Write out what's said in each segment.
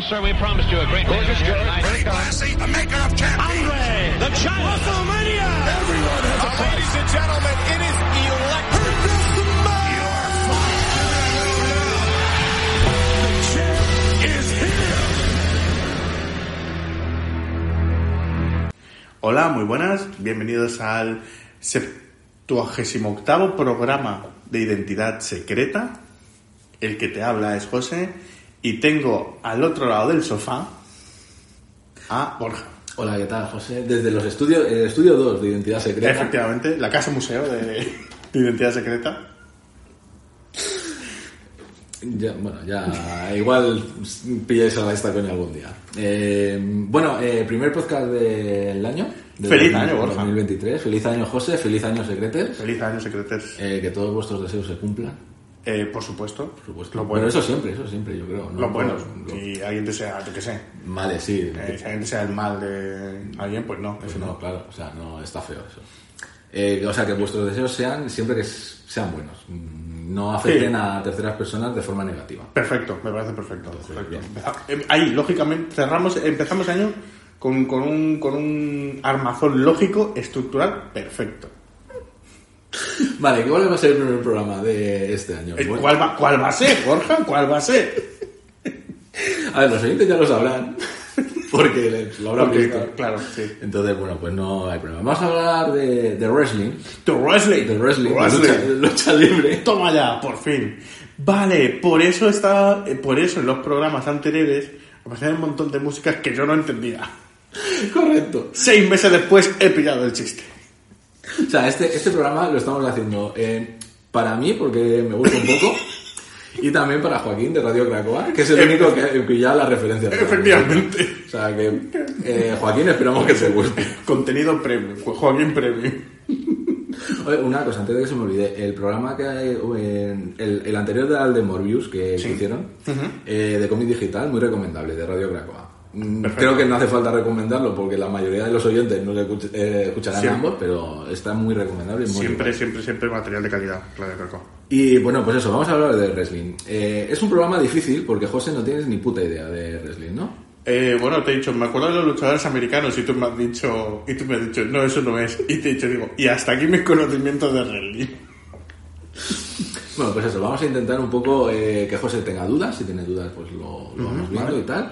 Yes, sir, we promised you a great Gorgeous tonight. Classy, the maker of champions. Andre, the giant. WrestleMania. Everyone has a price. Ladies and gentlemen, it is electric. Hola, muy buenas. Bienvenidos al 78 programa de Identidad Secreta. El que te habla es José y tengo al otro lado del sofá a Borja. Hola, ¿qué tal, José? Desde los estudios, el estudio 2 de Identidad Secreta. Efectivamente, la casa museo de, de Identidad Secreta. Ya, bueno, ya igual pilláis a esta coña algún día. Eh, bueno, eh, primer podcast del año. Feliz 2000, año, Borja. 2023. Feliz año, José. Feliz año, Secretes. Feliz año, secretes. Eh, que todos vuestros deseos se cumplan. Eh, por supuesto. Por supuesto. Lo Bueno, eso siempre, eso siempre, yo creo. ¿no? Lo bueno. Lo- Si alguien desea, yo qué sé. Vale, sí. eh, si alguien desea el mal de alguien, pues no. Pues eso no, no. claro, o sea, no está feo eso. Eh, o sea, que vuestros deseos sean siempre que sean buenos. Mm, No afecten Sí. a terceras personas de forma negativa. Perfecto, me parece perfecto. perfecto. eh, Ahí, lógicamente, cerramos, empezamos el año con, con un, con un armazón lógico, estructural, perfecto. Vale, ¿cuál va a ser el primer programa de este año? Eh, ¿Cuál va, ¿Cuál va a ser, Borja? ¿Cuál va a ser? A ver, los oyentes ya lo sabrán, porque lo habrán Porque, visto. claro, sí. Entonces, bueno, pues no hay problema. Vamos a hablar de, de wrestling, de wrestling, de Wrestling. lucha, de lucha libre. Toma ya, por fin. Vale, por eso está, eh, por eso en los programas anteriores aparecían un montón de músicas que yo no entendía. Correcto. Seis meses después he pillado el chiste. O sea, este, este programa lo estamos haciendo eh, para mí, porque me gusta un poco, y también para Joaquín de Radio Cracoa, que es el único que, que ya la referencia. Efectivamente. O sea, que eh, Joaquín, esperamos que te guste. Contenido premium, Joaquín premium. Oye, una cosa, antes de que se me olvide, el programa que hay, el, el anterior de al de Morbius que, que hicieron, eh, de cómic digital, muy recomendable, de Radio Cracoa. Mm, Perfecto. Creo que no hace falta recomendarlo porque la mayoría de los oyentes no le escuch- eh, escucharán Siempre. ambos, pero está muy recomendable. y Muy Siempre, siempre, siempre material de calidad, claro, claro. Y bueno, pues eso, vamos a hablar de wrestling. Eh, es un programa difícil porque José no tienes ni puta idea de wrestling, ¿no? Eh, bueno, te he dicho, me acuerdo de los luchadores americanos y tú me has dicho, y tú me has dicho, no, eso no es. Y te he dicho, digo, y hasta aquí mis conocimientos de wrestling. Bueno, pues eso, vamos a intentar un poco eh, que José tenga dudas, si tiene dudas pues lo, lo vamos viendo y tal.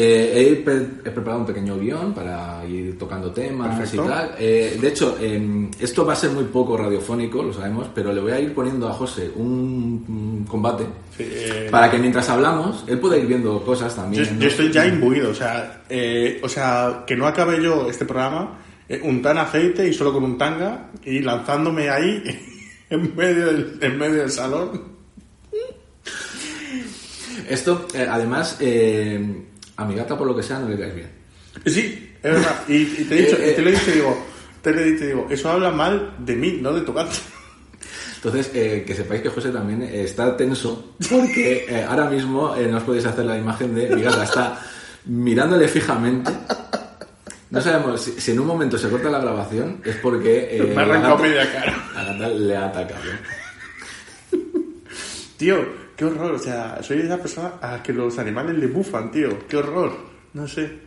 Eh, he, pre- he preparado un pequeño guion para ir tocando temas Perfecto. y tal. Eh, de hecho, em, esto va a ser muy poco radiofónico, lo sabemos, pero le voy a ir poniendo a José un, un combate Sí, eh, para que mientras hablamos, él pueda ir viendo cosas yo, también. ¿no? yo estoy ya imbuido, o sea, eh, o sea, que no acabe yo este programa eh, un tan aceite y solo con un tanga y lanzándome ahí en medio del, en medio del salón. Esto, eh, además, eh, a mi gata, por lo que sea, no le caes bien. Sí, es verdad. Y, y te he dicho, Eh, eh. te lo he dicho, digo, te lo he dicho, digo, eso habla mal de mí, no de tu gato. Entonces, eh, que sepáis que José también eh, está tenso porque eh, ahora mismo eh, no os podéis hacer la imagen de mi gata está mirándole fijamente. No sabemos si, si en un momento se corta la grabación es porque eh, Me ha la arrancado gata- media cara. la gata le ha atacado. Tío, qué horror, o sea, soy esa persona a la que los animales le bufan, tío, qué horror, no sé.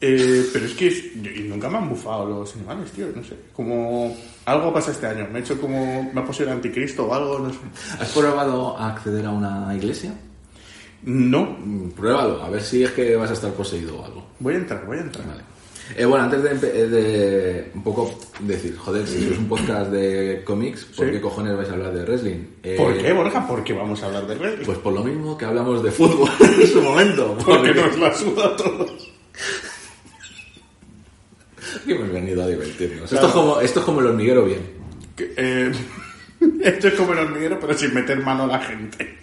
Eh, pero es que es- y nunca me han bufado los animales, tío, no sé. Como algo pasa este año, me he hecho como, me ha puesto el anticristo o algo, no sé. ¿Has probado a acceder a una iglesia? No, Mm, Pruébalo, a ver si es que vas a estar poseído o algo. voy a entrar, voy a entrar. Vale. Eh, bueno, antes de, eh, de un poco decir, joder, si es un podcast de cómics, ¿por Sí. qué cojones vais a hablar de wrestling? Eh, ¿Por qué, Borja? Porque vamos a hablar de red. Pues por lo mismo que hablamos de fútbol en su momento. porque nos la suda a todos. hemos venido a divertirnos. Claro. Esto, es como, esto es como el hormiguero bien. Eh, esto es como el hormiguero, pero sin meter mano a la gente.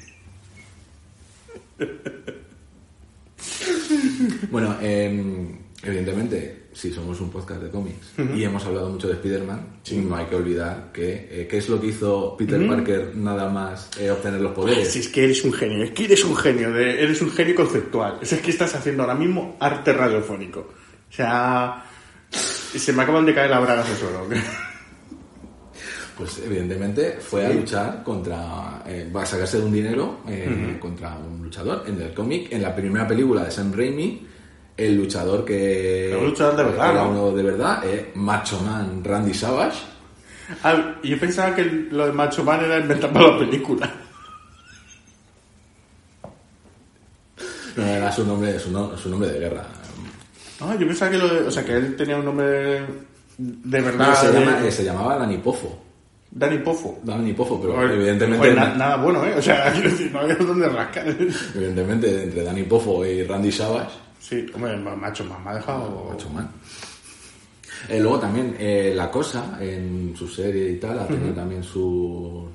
Bueno, eh, evidentemente, si somos un podcast de cómics y hemos hablado mucho de Spider-Man, no hay que olvidar que eh, qué es lo que hizo Peter Parker nada más eh, obtener los poderes. Si es que eres un genio, es que eres un genio, de- eres un genio conceptual. Es que estás haciendo ahora mismo arte radiofónico. O sea, se me acaban de caer las bragas de suelo. pues evidentemente fue a luchar contra, eh, va a sacarse de un dinero contra un luchador. En el cómic, en la primera película de Sam Raimi, el luchador que un luchador de verdad, era ¿no? uno de verdad, eh, Macho Man Randy Savage. Ah, yo pensaba que lo de Macho Man era inventado para la película. No era su nombre, su, no- su nombre de guerra. Ah, yo pensaba que lo de, o sea, que él tenía un nombre de verdad. No, se, de- llama- eh, se llamaba Danny Pofo. Danny Pofo. Danny Pofo, pero evidentemente, na- nada bueno, ¿eh? O sea, quiero decir, no había dónde rascar. evidentemente entre Danny Pofo y Randy Savage, Sí, hombre, ma- Macho Man me ha dejado. Macho Man. Eh, luego también eh, La Cosa, en su serie y tal, ha tenido también su...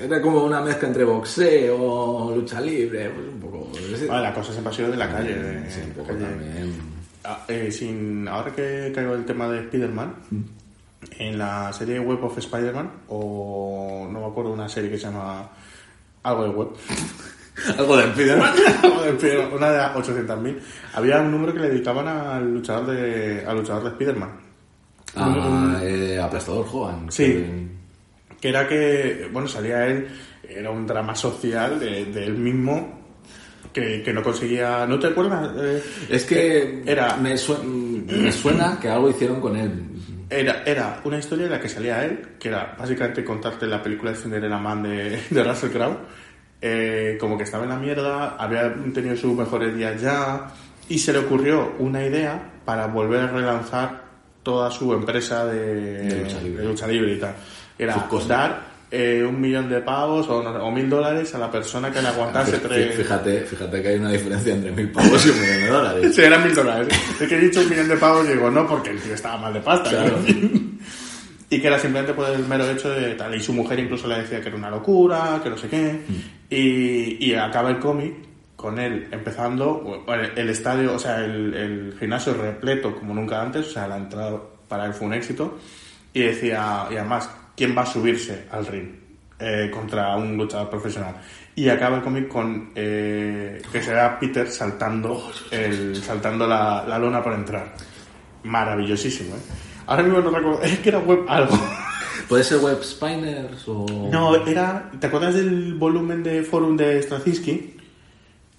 Era como una mezcla entre boxeo, lucha libre, pues un poco... Vale, la cosa siempre ha sido de la calle. de- Sí, un poco calle. también. Ah, eh, sin, ahora que caigo el tema de Spider-Man, en la serie Web of Spider-Man, o no me acuerdo una serie que se llama algo de web, Algo de Spiderman. Algo de Spider-Man, una de 800.000, había un número que le dedicaban al luchador de, al luchador de Spider-Man. Ah, eh, aplastador. Sí. que- Que era que, bueno, salía él, era un drama social de, de él mismo que, que no conseguía. ¿No te acuerdas? Eh, Es que Era- me, sue- me suena que algo hicieron con él. Era, era una historia en la que salía él, que era básicamente contarte la película de Cinderella Man de, de Russell Crowe. Eh, como que estaba en la mierda, había tenido sus mejores días ya, y se le ocurrió una idea para volver a relanzar toda su empresa de, De lucha libre. de lucha libre y tal. Era dar eh, un millón de pavos o, o mil dólares a la persona que le aguantase Fí- tres. Fíjate, fíjate que hay una diferencia entre mil pavos y un millón de dólares. Sí, eran mil dólares. Es que he dicho un millón de pavos y digo, no, porque el tío estaba mal de pasta. Claro. Y que era simplemente por el mero hecho de tal. Y su mujer incluso le decía que era una locura, que no sé qué. Y, y acaba el cómic con él empezando, el estadio, o sea, el, el gimnasio repleto como nunca antes, o sea, la entrada para él fue un éxito. Y decía, y además, ¿quién va a subirse al ring eh, contra un luchador profesional? Y acaba el cómic con eh, que se vea a Peter saltando, el, saltando la, la lona para entrar. Maravillosísimo, ¿eh? Ahora mismo no recuerdo, es que era web algo. ¿Puede ser Web Spiners o...? No, era. ¿Te acuerdas del volumen de forum de Straczynski? Eh,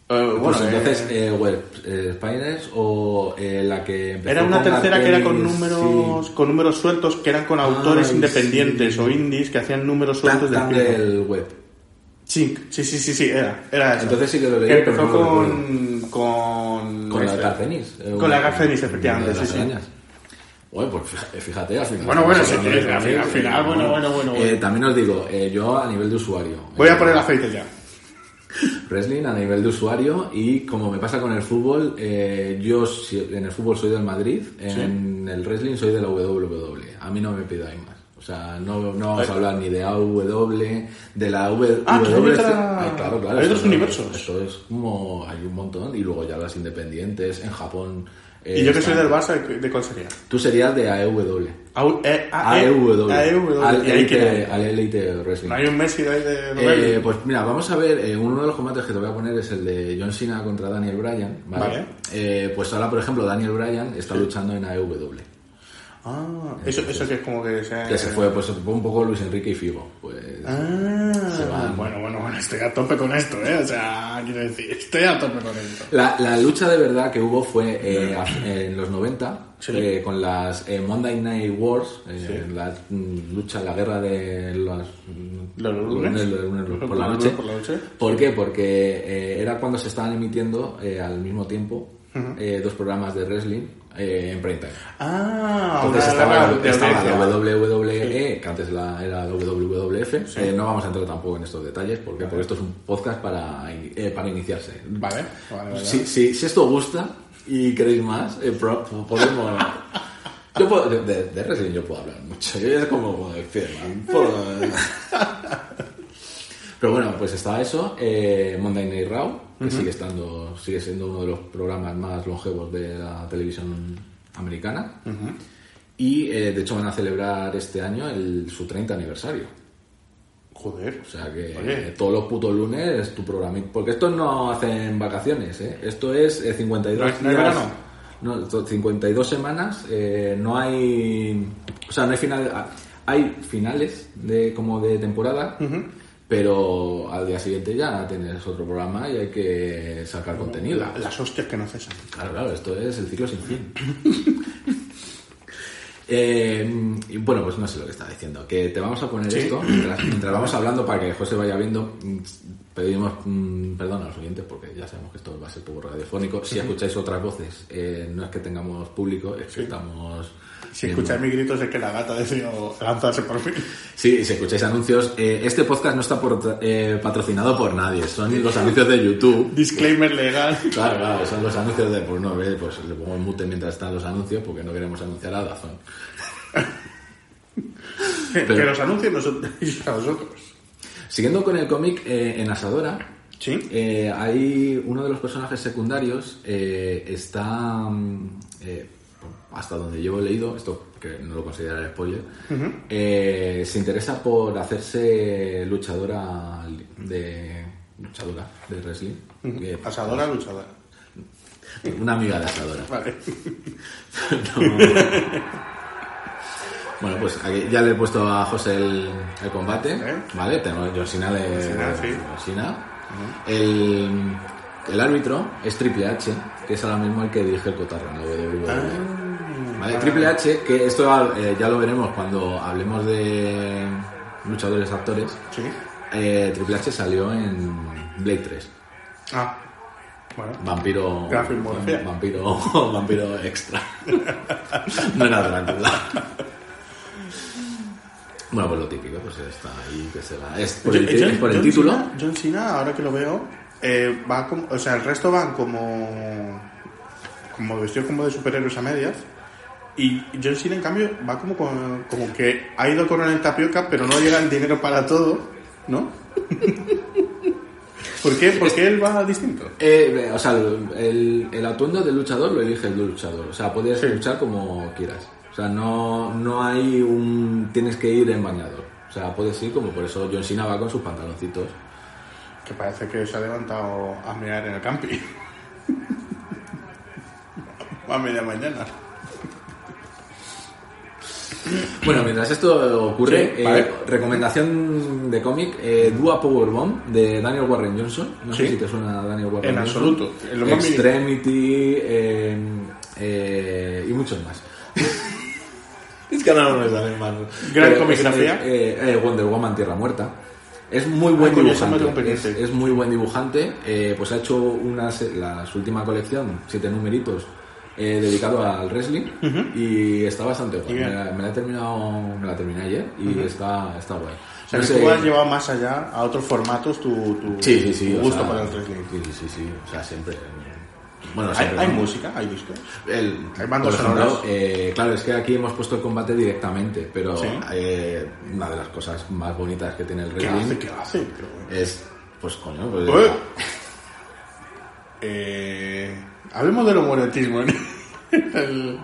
Pues bueno, entonces, eh, eh, Web eh, Spiners o eh, la que empezó era una con tercera que era con números sí. con números sueltos que eran con autores Ay, independientes sí. o indies que hacían números sueltos del del Web. Sí, sí, sí, sí, sí, era, era eso. Entonces sí que lo leí, Que empezó no lo con, con... Con la este, Carcenis. eh, Con la una efectivamente, sí, sí. arañas. Bueno, pues fíjate, fíjate, al final. Bueno, bueno, hablando de al final, cómics, al final, eh, bueno, bueno, bueno, Eh, también os digo, eh, yo a nivel de usuario. Voy eh, a poner aceite ya. Wrestling a nivel de usuario y como me pasa con el fútbol, eh, yo si- en el fútbol soy del Madrid, en el wrestling soy de la WWE. A mí no me pidáis más. O sea, no, no vamos a hablar ni de AW, de la W. Ah, otra- Ay, claro, claro. hay otros universos. Eso es como, hay un montón. Y luego ya las independientes, en Japón. Eh, Y yo que soy del Barça, ¿de cuál sería? Tú serías de AEW. AEW. AEW. Al ¿Y ahí quién Elite, Wrestling. ¿No hay un Messi de ahí de Eh, pues mira, vamos a ver, eh, uno de los combates que te voy a poner es el de John Cena contra Daniel Bryan, ¿vale? Vale. Eh, pues ahora, por ejemplo, Daniel Bryan está luchando en AEW, Ah, eso, eso que es como que se... que se fue, pues se fue un poco Luis Enrique y Figo, pues... Ah, Se van. bueno, bueno, bueno, estoy a tope con esto, ¿eh? O sea, quiero decir, estoy a tope con esto. La, la lucha de verdad que hubo fue eh, en los 90, Sí. eh, con las eh, Monday Night Wars, eh, la mm, lucha, la guerra de los, ¿Los lunes? los lunes por ¿Los la lunes noche. por la noche? ¿Por qué? Porque eh, era cuando se estaban emitiendo eh, al mismo tiempo eh, dos programas de wrestling eh, en prime time. Ah, Entonces estaba, la, estaba la. WWE, que antes la, era WWF. Eh, no vamos a entrar tampoco en estos detalles, porque, porque esto es un podcast para, eh, para iniciarse. Vale, vale, vale. Si, si, si esto gusta y queréis más, eh, pro- podemos... Yo puedo, de, de- wrestling yo puedo hablar mucho. Yo es como, como de Spiderman, puedo- Pero bueno, pues estaba eso, eh, Monday Night Raw, que sigue estando, sigue siendo uno de los programas más longevos de la televisión americana. Y eh, de hecho van a celebrar este año el, su 30 aniversario. Joder. O sea que Oye. eh, todos los putos lunes es tu programa. Porque estos no hacen vacaciones, ¿eh? Esto es eh, 52 ¿No hay- no días- no, esto- 52 semanas, eh, no hay... O sea, no hay final... a- hay finales de como de temporada, pero al día siguiente ya tienes otro programa y hay que sacar contenido. La- las hostias que no cesan. Claro, claro, esto es el ciclo sin fin. Eh, y bueno, pues no sé lo que estaba diciendo. Que te vamos a poner Sí. esto mientras, mientras vamos hablando para que José vaya viendo. Pedimos mm, perdón a los oyentes porque ya sabemos que esto va a ser poco radiofónico. Si escucháis otras voces, eh, no es que tengamos público, es que estamos. Si viendo- escucháis mis gritos es que la gata decidió lanzarse por fin. Sí, si escucháis anuncios, eh, este podcast no está por- eh, patrocinado por nadie, son los anuncios de YouTube. Disclaimer legal. Claro, claro, son los anuncios de, pues no, pues le pongo el mute mientras están los anuncios porque no queremos anunciar a Dazón. Que los anuncios nosotros a vosotros. Siguiendo con el cómic, eh, en Asadora, Sí. eh, hay uno de los personajes secundarios, eh, está, mm, hasta donde yo he leído, esto que no lo consideraré spoiler, eh, se interesa por hacerse luchadora de luchadora de wrestling. Eh, Pasadora, luchadora. Una amiga de Asadora. Vale. Bueno, pues aquí ya le he puesto a José el, el combate, ¿Eh? ¿vale? Tenemos John Cena de sí. John. El, el árbitro es Triple H, que es ahora mismo el que dirige el cotarro en la WWE. Ah, Vale, Triple H, que esto eh, ya lo veremos cuando hablemos de luchadores actores. Sí. Eh, Triple H salió en Blade 3. Ah. Bueno. Vampiro. Vampiro, vampiro extra. no era Drácula. Bueno, pues lo típico, pues está ahí que se va. Es por el, por el John título. Cena- John Cena, ahora que lo veo, eh, va como, o sea, el resto van como como vestidos como de superhéroes a medias. Y John Cena, en cambio, va como, con- como que ha ido con el tapioca, pero no llega el dinero para todo, ¿no? ¿Por qué? ¿Por qué él va distinto? Eh, o sea, el, el atuendo del luchador lo elige el luchador. O sea, puedes Sí. luchar como quieras. O sea, no, no hay un. Tienes que ir en bañador. O sea, puedes ir como por eso John Cena va con sus pantaloncitos. Que parece que se ha levantado a mirar en el camping. a media mañana. Bueno, mientras esto ocurre, Sí, eh, recomendación de cómic, eh, Dua Powerbomb de Daniel Warren Johnson. No sé si te suena Daniel Warren En Johnson. absoluto, en mínimo. Extremity eh, eh, y muchos más. Que ahora no me. Gran Pero comigrafía. es, eh, eh, Wonder Woman Tierra Muerta. Es muy buen Ah, dibujante. Es, muy buen dibujante. eh, pues ha hecho una, la, su última colección, siete numeritos, eh, dedicado al wrestling. Y está bastante guay. Me, la- me la he terminado, me la terminé ayer y está, está guay. O sea, No que sé- tú has llevado más allá a otros formatos tu, tu, Sí, sí, sí. tu o gusto sea, por el wrestling. Sí, sí, sí, sí. O sea, siempre. Bueno, Hay, música, hay discos. El, Hay bandas por ejemplo, sonoras. eh, claro, es que aquí hemos puesto el combate directamente, pero Sí. eh, una de las cosas más bonitas que tiene el ¿Qué wrestling hace? ¿Qué hace? Pero, bueno. es, pues coño, pues, Ué. Eh, hablemos del homoerotismo en el...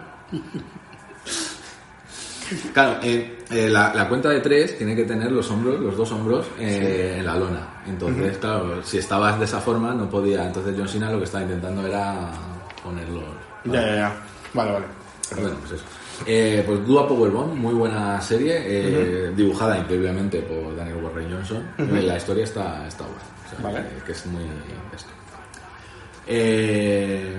Claro, eh, eh, la, la cuenta de tres tiene que tener los hombros, los dos hombros eh, en la lona. Entonces, claro, si estabas de esa forma no podía. Entonces John Cena lo que estaba intentando era ponerlos. Ya, ya, ya. Vale, vale. Bueno, pues eso. Eh, pues Dua Powerbomb, muy buena serie, eh, dibujada increíblemente por Daniel Warren Johnson. Y La historia está, está buena. O sea, Vale. que, que es muy esto. Eh,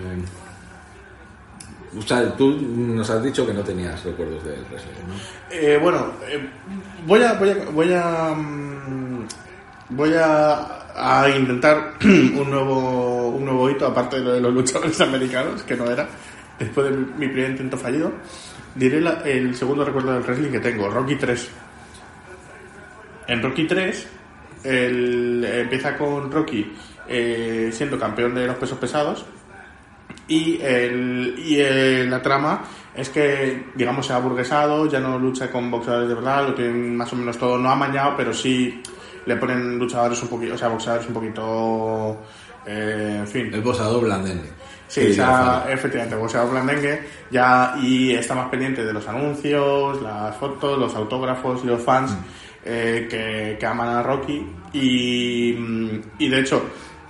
o sea, tú nos has dicho que no tenías recuerdos del wrestling, ¿no? Eh, bueno, eh, voy a voy a voy a mm, a, intentar un nuevo un nuevo hito aparte de lo de los luchadores americanos que no era después de mi, mi primer intento fallido diré la- el segundo recuerdo del wrestling que tengo Rocky 3 en Rocky 3 el- empieza con Rocky eh, siendo campeón de los pesos pesados y, el, y el- la trama es que, digamos, se ha burguesado, ya no lucha con boxeadores de verdad, lo tienen más o menos todo, no amañado, pero sí le ponen luchadores un poquito, o sea, boxeadores un poquito, eh, en fin. El boxeador blandengue. Sí, Fabio. efectivamente, boxeador blandengue, ya, y está más pendiente de los anuncios, las fotos, los autógrafos y los fans Mm. eh, que, que aman a Rocky. Y, mm, y de hecho,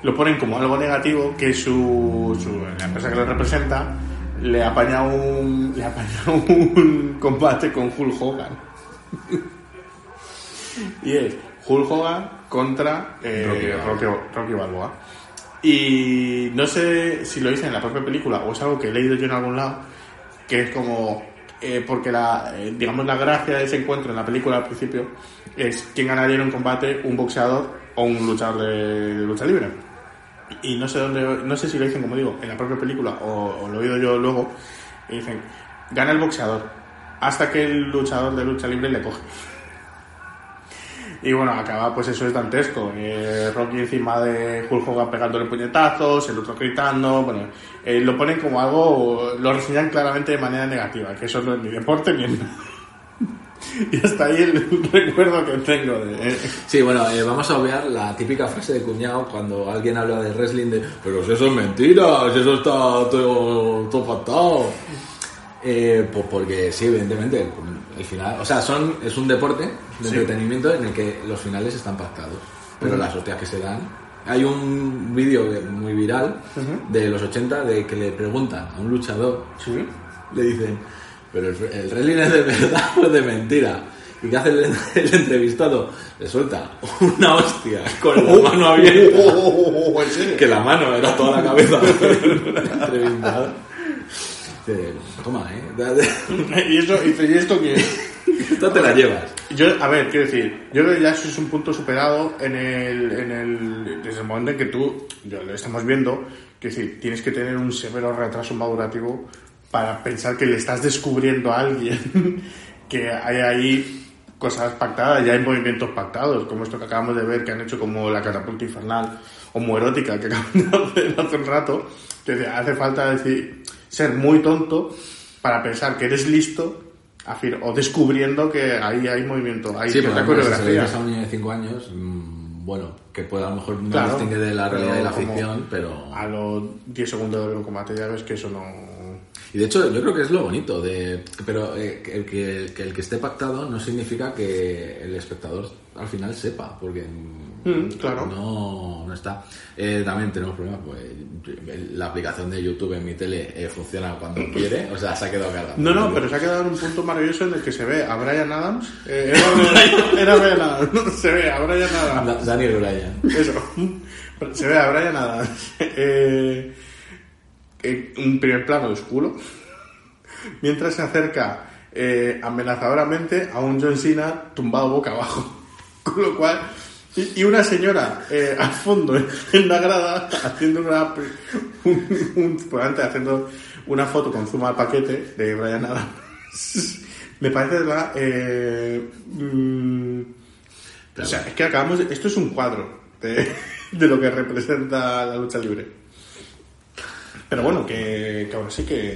lo ponen como algo negativo que su, su- la empresa que lo representa le apaña un, le apaña un combate con Hulk Hogan. y es Hulk Hogan contra eh, Rocky Rocky, Rocky Balboa. Y no sé si lo hice en la propia película o es algo que he leído yo en algún lado, que es como, eh, porque la, eh, digamos, la gracia de ese encuentro en la película al principio es quién ganaría en un combate, un boxeador o un luchador de, de lucha libre. Y no sé dónde, no sé si lo dicen, como digo, en la propia película o, lo he oído yo luego, y dicen, gana el boxeador, hasta que el luchador de lucha libre le coge. Y bueno, acaba, pues eso es dantesco. Eh, Rocky encima de Hulk Hogan pegándole puñetazos, el otro gritando. Bueno, eh, lo ponen como algo, lo reseñan claramente de manera negativa, que eso no es ni deporte ni en Y hasta ahí el recuerdo que tengo de. Sí, bueno, eh, vamos a obviar la típica frase de cuñado cuando alguien habla de wrestling de pero si eso es mentira, si eso está todo, todo pactado. Eh, pues porque sí, evidentemente, el, el final, o sea, son, es un deporte de Sí. entretenimiento en el que los finales están pactados, pero las hostias que se dan. Hay un vídeo muy viral de los 80 de que le preguntan a un luchador Sí. le dicen, pero el, el wrestling es de verdad o de mentira. ¿Y qué hace el, el entrevistado? Le suelta una hostia con la mano abierta, Oh, ¿en serio? que la mano era toda la cabeza del entrevistado. Toma, ¿eh? Y eso, y dice, ¿y esto qué es? Esta te la llevas. Yo, a ver, quiero decir, yo creo que ya eso es un punto superado en el, en el, desde el momento en que tú, yo lo estamos viendo, que decir, tienes que tener un severo retraso madurativo para pensar que le estás descubriendo a alguien que hay ahí cosas pactadas, ya hay movimientos pactados, como esto que acabamos de ver que han hecho como la catapulta infernal homoerótica que acaban de hacer hace un rato, que hace falta decir, ser muy tonto para pensar que eres listo afir- o descubriendo que ahí hay movimiento, hay Sí, pero si coreografía. dices a un niño de 5 años, mm, bueno, que puede a lo mejor no Claro, distingue de la realidad y la ficción, pero... A los 10 segundos de combate ya ves que eso no... Y de hecho, yo creo que es lo bonito de. Pero eh, que el, que, que el que esté pactado no significa que el espectador al final sepa, porque. Mm, claro. No, no está. Eh, también tenemos problemas, pues. La aplicación de YouTube en mi tele eh, funciona cuando quiere, o sea, se ha quedado cargada. No, no, pero se ha quedado en un punto maravilloso en el que se ve a Brian Adams. eh, era, era Brian Adams, se ve a Brian Adams. Da- Daniel Bryan. Eso. Se ve a Brian Adams. eh, un primer plano de su culo. Mientras se acerca eh, amenazadoramente a un John Cena tumbado boca abajo. Con lo cual. Y, una señora eh, al fondo en la grada haciendo una. Un, un- haciendo una foto con zoom al paquete de Brian Adams. Me parece la. Eh, mm, o sea, es que acabamos Esto es un cuadro de, de lo que representa la lucha libre. Pero bueno, que, que aún así que...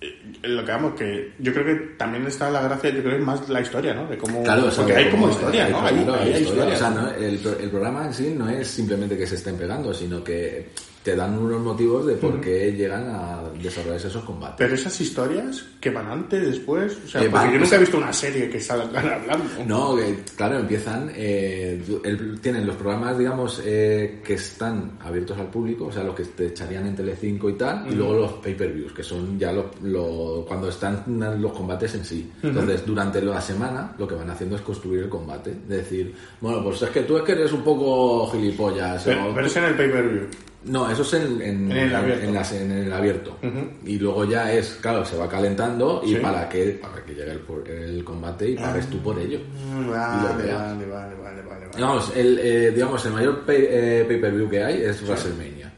eh, Lo que vamos, que yo creo que también está la gracia, yo creo que es más la historia, ¿no? De cómo, Claro, o sea, porque hay como historia, ¿no? Hay, hay hay historia. historia. O sea, no, el, el programa en sí no es simplemente que se estén pegando, sino que te dan unos motivos de por qué llegan a desarrollarse esos combates. Pero esas historias que van antes, después, o sea, Eh, porque van, yo nunca he visto una serie que salgan hablando. No, claro, empiezan, eh, el- tienen los programas, digamos, eh, que están abiertos al público, o sea, los que te echarían en Telecinco y tal, y luego los pay-per-views, que son ya lo, lo- cuando están los combates en sí. Entonces, durante la semana, lo que van haciendo es construir el combate, de decir, bueno, pues es que tú es que eres un poco gilipollas. Pero, o- pero es en el pay-per-view. No, eso es en, en- En el abierto. en las- en el abierto. Y luego ya es, claro, se va calentando y Sí. para que para que llegue el, el combate y pagues tú por ello. Mm, Vale, vale, vale, vale, vale. vale. Digamos, el, eh, digamos, el mayor pay, eh, pay-per-view que hay es WrestleMania.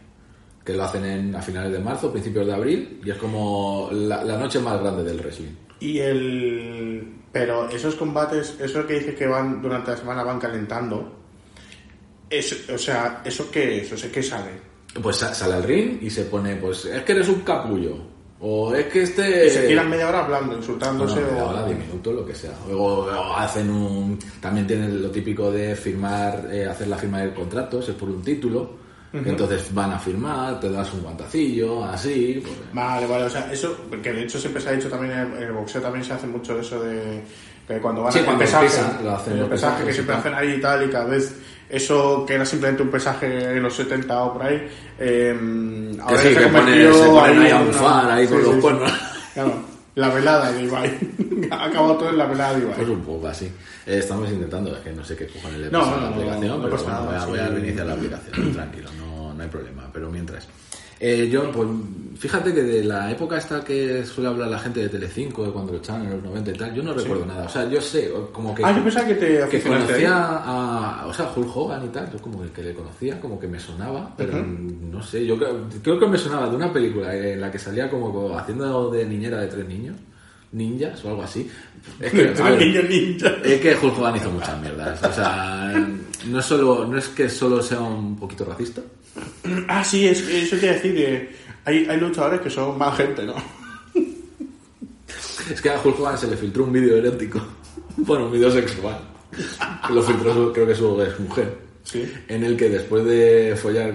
Que lo hacen en, a finales de marzo, principios de abril, y es como la, la noche más grande del wrestling. Y el. Pero esos combates, eso que dice que van durante la semana van calentando. Es, o sea, ¿eso qué es? O sea, ¿qué sale? Pues sa- sale al ring y se pone, pues, es que eres un capullo. O es que este... Y se tiran media hora hablando, insultándose media o. hora, 10 minutos, lo que sea. Luego, hacen un... También tienen lo típico de firmar, eh, hacer la firma del contrato, es por un título. Entonces van a firmar, te das un guantacillo, así. pues, Vale, vale, o sea, eso, que de hecho siempre se ha dicho también en el, el boxeo, también se hace mucho de eso de que cuando van Sí, a hacer cuando pesaje, pesan, lo hacen el los pesaje que siempre hacen ahí y tal, y cada vez eso que era simplemente un pesaje en los 70 o por ahí, eh, ahora sí, se que pone- se ponen ahí a una- bufar ahí con los cuernos. Claro. La velada de Ibai. ha acabado todo en la velada de Ibai. Pues un poco así. Eh, estamos intentando, es que no sé qué cojones le No, pasa a no, la no, aplicación, no pero bueno, nada, voy, a, voy a reiniciar la aplicación, tranquilo, no, no hay problema. Pero mientras. Eh, yo, pues, fíjate que de la época esta que suele hablar la gente de Telecinco, de cuando lo echaban en los 90 y tal, yo no recuerdo nada. O sea, yo sé, como que. Ah, yo pensaba que te que conocía a, o sea, Hulk Hogan y tal, yo como que le conocía, como que me sonaba, pero no sé, yo creo, creo que me sonaba de una película en la que salía como haciendo de niñera de tres niños, ninjas o algo así. Es que, ver, ninja. es que Hulk Hogan hizo muchas mierdas, o sea, no es, solo, no es que solo sea un poquito racista, Ah, sí, es, eso a decir. eh, hay, hay luchadores que son más gente, ¿no? es que a Hulk Hogan se le filtró un vídeo erótico, bueno, un vídeo sexual, que lo filtró creo que su ex mujer, Sí. en el que después de follar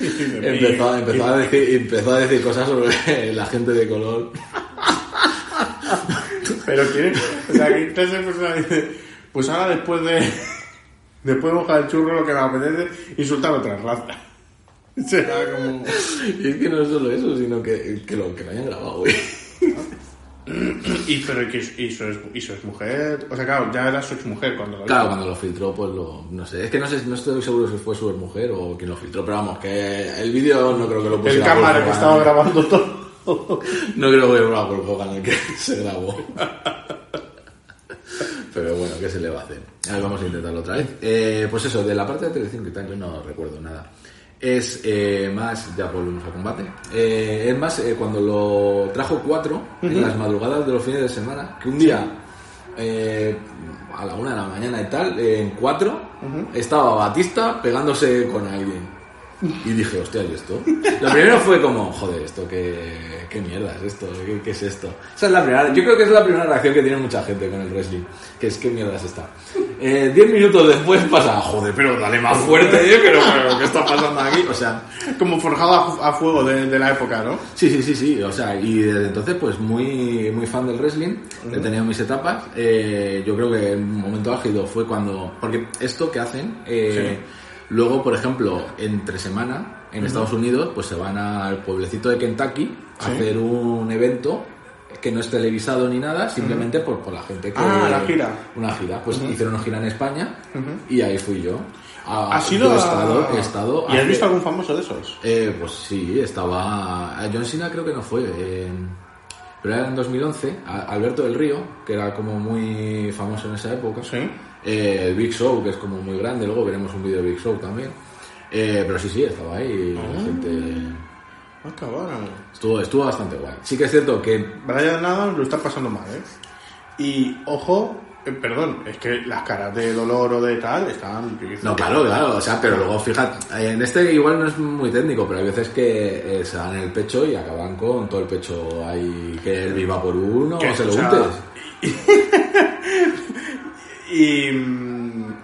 Empezó, empezó a decir, empezó a decir cosas sobre la gente de color. Pero quiere. O sea, que persona dice. Pues ahora después de. Después de mojar el churro, lo que me apetece insultar a otras razas. Será como. Y es que no es solo eso, sino que, que lo, que lo hayan grabado, güey. Y, pero que y su, ex- y su ex mujer. O sea, claro, ya era su ex mujer cuando lo Claro, hizo. cuando lo filtró, pues lo. No sé, es que no sé, no estoy seguro si fue su mujer o quien lo filtró, pero vamos, que el vídeo no creo que lo El pusiera. cámara Hulk que estaba grabando todo. No creo que fuera Hulk Hogan el que se grabó. Pero bueno, ¿qué se le va a hacer? A ver, vamos a intentarlo otra vez. Eh, pues eso, de la parte de Telecinco y tal, yo no recuerdo nada. Es eh, más, ya volvemos a combate. Eh, es más, eh, cuando lo trajo 4 en las madrugadas de los fines de semana, que un día eh, a la una de la mañana y tal, en 4 estaba Batista pegándose con alguien. Y dije, hostia, ¿y esto? Lo primero fue como, joder, esto, ¿qué, qué mierda es esto? ¿Qué, qué es esto? Esa es la primera, yo creo que es la primera reacción que tiene mucha gente con el wrestling, que es, ¿qué mierda es esta? Eh, diez minutos después pasa, joder, pero dale más fuerte, ¿eh? pero, pero, ¿qué está pasando aquí? O sea, Como forjado a, fuego de, de la época, ¿no? Sí, sí, sí, sí. O sea, y desde entonces, pues muy, muy fan del wrestling. He tenido mis etapas. Eh, yo creo que un momento álgido fue cuando. Porque esto que hacen. eh, Luego, por ejemplo, entre semana, en Estados Unidos, pues se van al pueblecito de Kentucky a Sí. hacer un evento que no es televisado ni nada, simplemente por, por la gente que... Ah, la gira. Una gira. Pues hicieron una gira en España y ahí fui yo. Ah, ¿Has ido yo he estado, he estado ¿Y has hace- visto algún famoso de esos? eh, pues sí, estaba. a John Cena creo que no fue. eh, pero era en 2011. a- Alberto del Río, que era como muy famoso en esa época. Sí. Eh, el Big Show, que es como muy grande. Luego veremos un vídeo de Big Show también. Eh, pero sí, sí, estaba ahí. y La gente. Ah, cabrón. Estuvo, estuvo bastante guay. Sí que es cierto que. Brian Adams lo está pasando mal, ¿eh? Y, ojo, eh, perdón, es que las caras de dolor o de tal están... No, claro, claro. O sea, pero luego fíjate. En este igual no es muy técnico, pero hay veces que eh, se dan el pecho y acaban con todo el pecho ahí. Que él viva por uno o se lo untes. Y,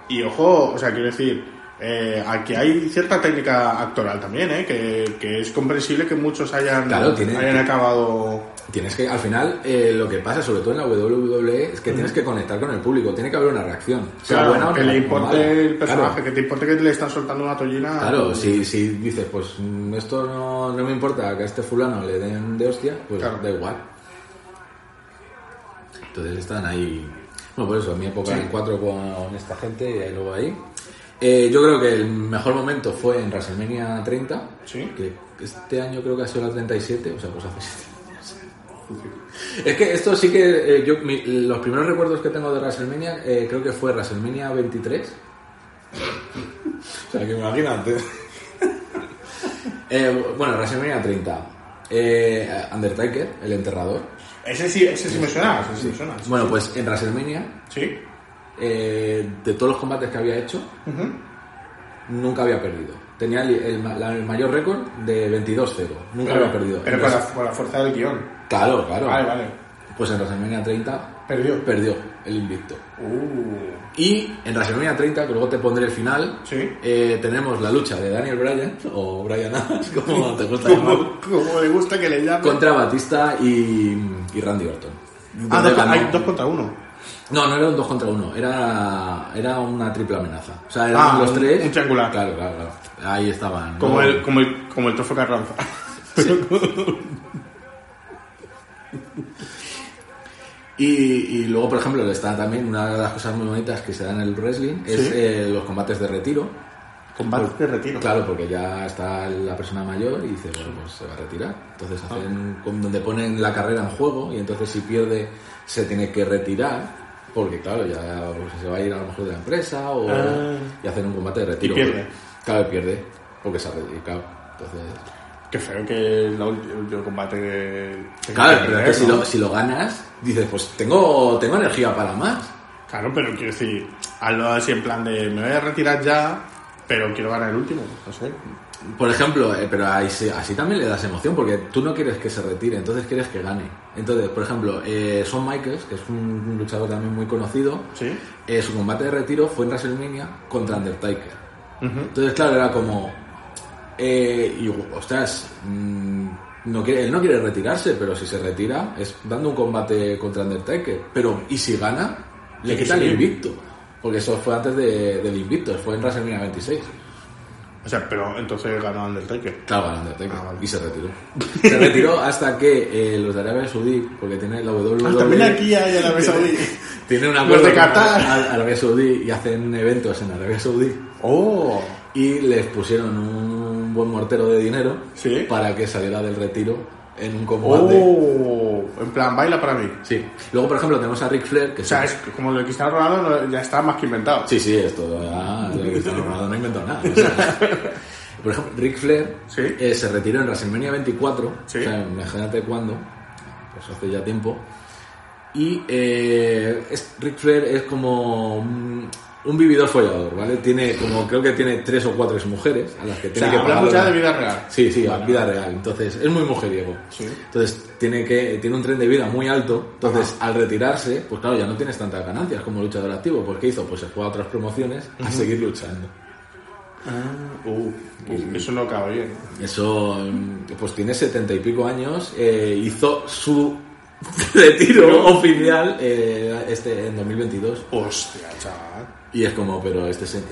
y ojo, o sea, quiero decir, eh, aquí hay cierta técnica actoral también, ¿eh? Que, que es comprensible que muchos hayan, Claro, tiene- hayan acabado... Tienes que, al final, eh, lo que pasa, sobre todo en la WWE, es que tienes que conectar con el público, tiene que haber una reacción. Claro, buena o que no- le importe el personaje, Claro, que te importe que le están soltando una tollina. Claro, si, si dices, pues mm, esto no, no me importa que a este fulano le den de hostia, pues da igual. Entonces están ahí. Bueno, por eso, en mi época Sí. en cuatro con esta gente y luego ahí. Eh, yo creo que el mejor momento fue en WrestleMania 30, Sí. que este año creo que ha sido la 37, o sea, pues hace 7 años. Es que esto sí que eh, yo mi- los primeros recuerdos que tengo de WrestleMania eh, creo que fue WrestleMania 23. o sea, que imagínate. Eh, bueno, WrestleMania 30. Eh, Undertaker, el enterrador. Ese sí, ese sí me suena, ese sí me suena. Bueno, pues en WrestleMania, Sí. eh, de todos los combates que había hecho, nunca había perdido. Tenía el, el ma- la- el mayor récord de 22-0. Nunca Pero, había perdido. pero con la, con la fuerza del guion. Claro, claro. Vale, vale. Pues en WrestleMania 30 Perdió. perdió el invicto. Uh, Y en WrestleMania 30, que luego te pondré el final, Sí. eh, tenemos la lucha de Daniel Bryan, o Bryan Adams, como te gusta llamar, como, como le gusta que le llamen. contra Batista y, y Randy Orton. Ah, dos- ganó- hay dos contra uno. No, no era un 2 contra 1, era, era una triple amenaza. O sea, eran Ah, los tres. un triangular. Claro, claro, claro. Ahí estaban. Como, ¿no? el, como, el, como el trofeo Carranza. Y, y luego, por ejemplo, está también una de las cosas muy bonitas que se dan en el wrestling es Sí. eh, los combates de retiro. Combate de retiro. Claro, porque ya está la persona mayor y dice, bueno, pues se va a retirar. Entonces Ah. hacen donde ponen la carrera en juego y entonces si pierde se tiene que retirar porque claro, ya pues, se va a ir a lo mejor de la empresa o Ah. y hacen un combate de retiro. Y pierde. Claro, pierde porque se ha retirado. Entonces, Qué feo que el último combate que claro, pero es que si lo, si lo ganas, dices, pues tengo, tengo energía para más. Claro, pero quiero decir, hazlo así en plan de me voy a retirar ya, pero quiero ganar el último, no sé. Por ejemplo, eh, pero así también le das emoción, porque tú no quieres que se retire, entonces quieres que gane. Entonces, por ejemplo, eh, Shawn Michaels, que es un, luchador también muy conocido, ¿Sí? eh, su combate de retiro fue en WrestleMania contra Undertaker. Entonces, claro, era como... Eh, y, ostras, mm, no quiere, él no quiere retirarse, pero si se retira es dando un combate contra Undertaker. Pero, ¿y si gana? Le Sí que quita el invicto. Porque eso fue antes de- del invicto, fue en WrestleMania 26. O sea, pero entonces ganó Undertaker. Claro, ganó Undertaker. Ah, vale. Y se retiró. Se retiró hasta que eh, los de Arabia Saudí, porque tiene la WWE... Ah, también aquí hay Arabia Saudí. Tiene un Los acuerdo de Qatar. Ar- Arabia Saudí y hacen eventos en Arabia Saudí ¡Oh! y les pusieron un buen mortero de dinero Sí. para que saliera del retiro en un combate. ¡Oh! En plan, baila para mí. Sí. Luego, por ejemplo, tenemos a Ric Flair, que O sea, es como lo de Cristiano Ronaldo ya está más que inventado. Sí, sí, esto ya, Cristiano Ronaldo no inventó nada. o sea. por ejemplo, Ric Flair Sí. eh, se retiró en WrestleMania 24, Sí. o sea, imagínate cuándo, pues hace ya tiempo. Y eh, es, Ric Flair es como un, un vividor follador, ¿vale? Tiene como, creo que tiene tres o cuatro mujeres a las que O tiene sea, que pagar la- de vida real. Sí, sí, vida real. Entonces, es muy mujeriego. Sí. Entonces, tiene que tiene un tren de vida muy alto. Entonces, al retirarse, pues claro, ya no tienes tantas ganancias como luchador activo. Pues, ¿qué hizo? Pues se fue a otras promociones a seguir luchando. Uh, uh, eso no acaba bien. Eso, mm, pues tiene setenta y pico años. eh, hizo su retiro oficial eh, este en 2022. Hostia, chaval. Y es como, pero este se-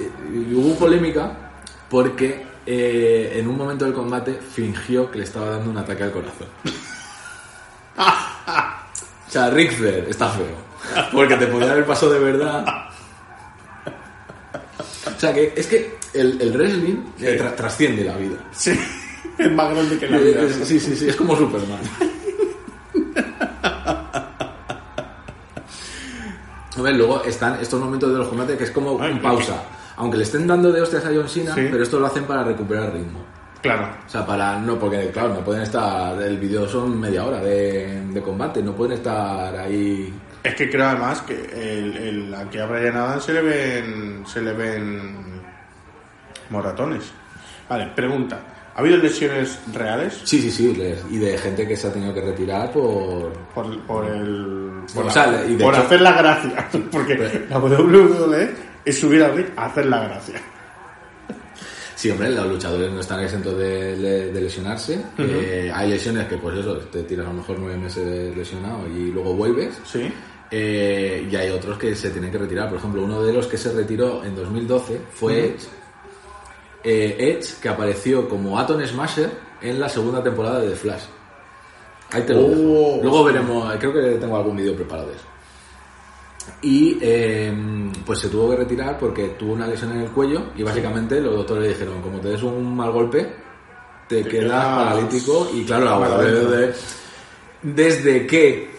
hubo polémica porque eh, en un momento del combate fingió que le estaba dando un ataque al corazón. o sea, Ric Flair está feo. Porque te podía haber pasado de verdad. O sea, que es que el, el wrestling eh, tra- trasciende la vida. Sí, es más grande que la vida. Sí, sí, sí, es como Superman. A ver, luego están estos momentos de los combates que es como Ay, un pausa. Aunque le estén dando de hostias a John Cena, Sí. pero esto lo hacen para recuperar ritmo. Claro. O sea, para. No, porque claro, no pueden estar. El vídeo son media hora de, de combate, no pueden estar ahí. Es que creo además que el, el, aquí a Brian Adams se le ven, se le ven moratones. Vale, pregunta. ¿Ha habido lesiones reales Sí, sí, sí, y de gente que se ha tenido que retirar por. por, por el por, O la- sea, y de por hecho- hacer la gracia? Porque Pero- la WWE es subir al ring a hacer la gracia. Sí, hombre, los luchadores no están exentos de, lesionarse. Eh, hay lesiones que, pues eso, te tiras a lo mejor nueve meses lesionado y luego vuelves. Sí. Eh, y hay otros que se tienen que retirar. Por ejemplo, uno de los que se retiró en 2012 fue. Eh, Edge, que apareció como Atom Smasher en la segunda temporada de The Flash. Ahí te lo Oh, dejo. Luego veremos, creo que tengo algún vídeo preparado de eso. Y eh, pues se tuvo que retirar porque tuvo una lesión en el cuello y básicamente los doctores le dijeron, como te des un mal golpe, te, Te quedas quedas paralítico y claro, la WWE, adentro. desde que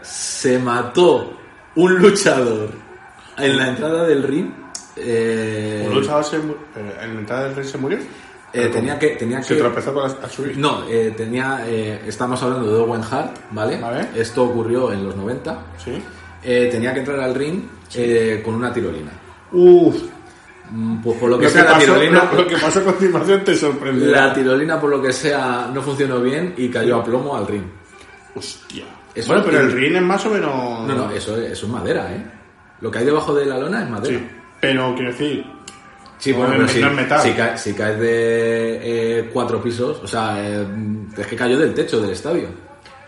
se mató un luchador en la entrada del ring, eh, ¿Un se eh, en la entrada del ring se murió? eh, tenía que tenía Se que tropezó con las, a subir. no eh, tenía eh, estamos hablando de Owen Hart vale Vale. esto ocurrió en los 90 Sí. eh, tenía que entrar al ring eh, con una tirolina Uf. Mm, pues por lo Lo que que, sea la pasó, tirolina lo, lo que pasó a continuación te sorprendió. la tirolina por lo que sea no funcionó bien y cayó a plomo al ring Hostia. Eso bueno, pero el ring es más o menos. no no eso es, eso es madera eh lo que hay debajo de la lona es madera Sí. Pero quiero decir. Sí, bueno, pero si, si, ca- si caes de eh, cuatro pisos, o sea, eh, es que cayó del techo del estadio.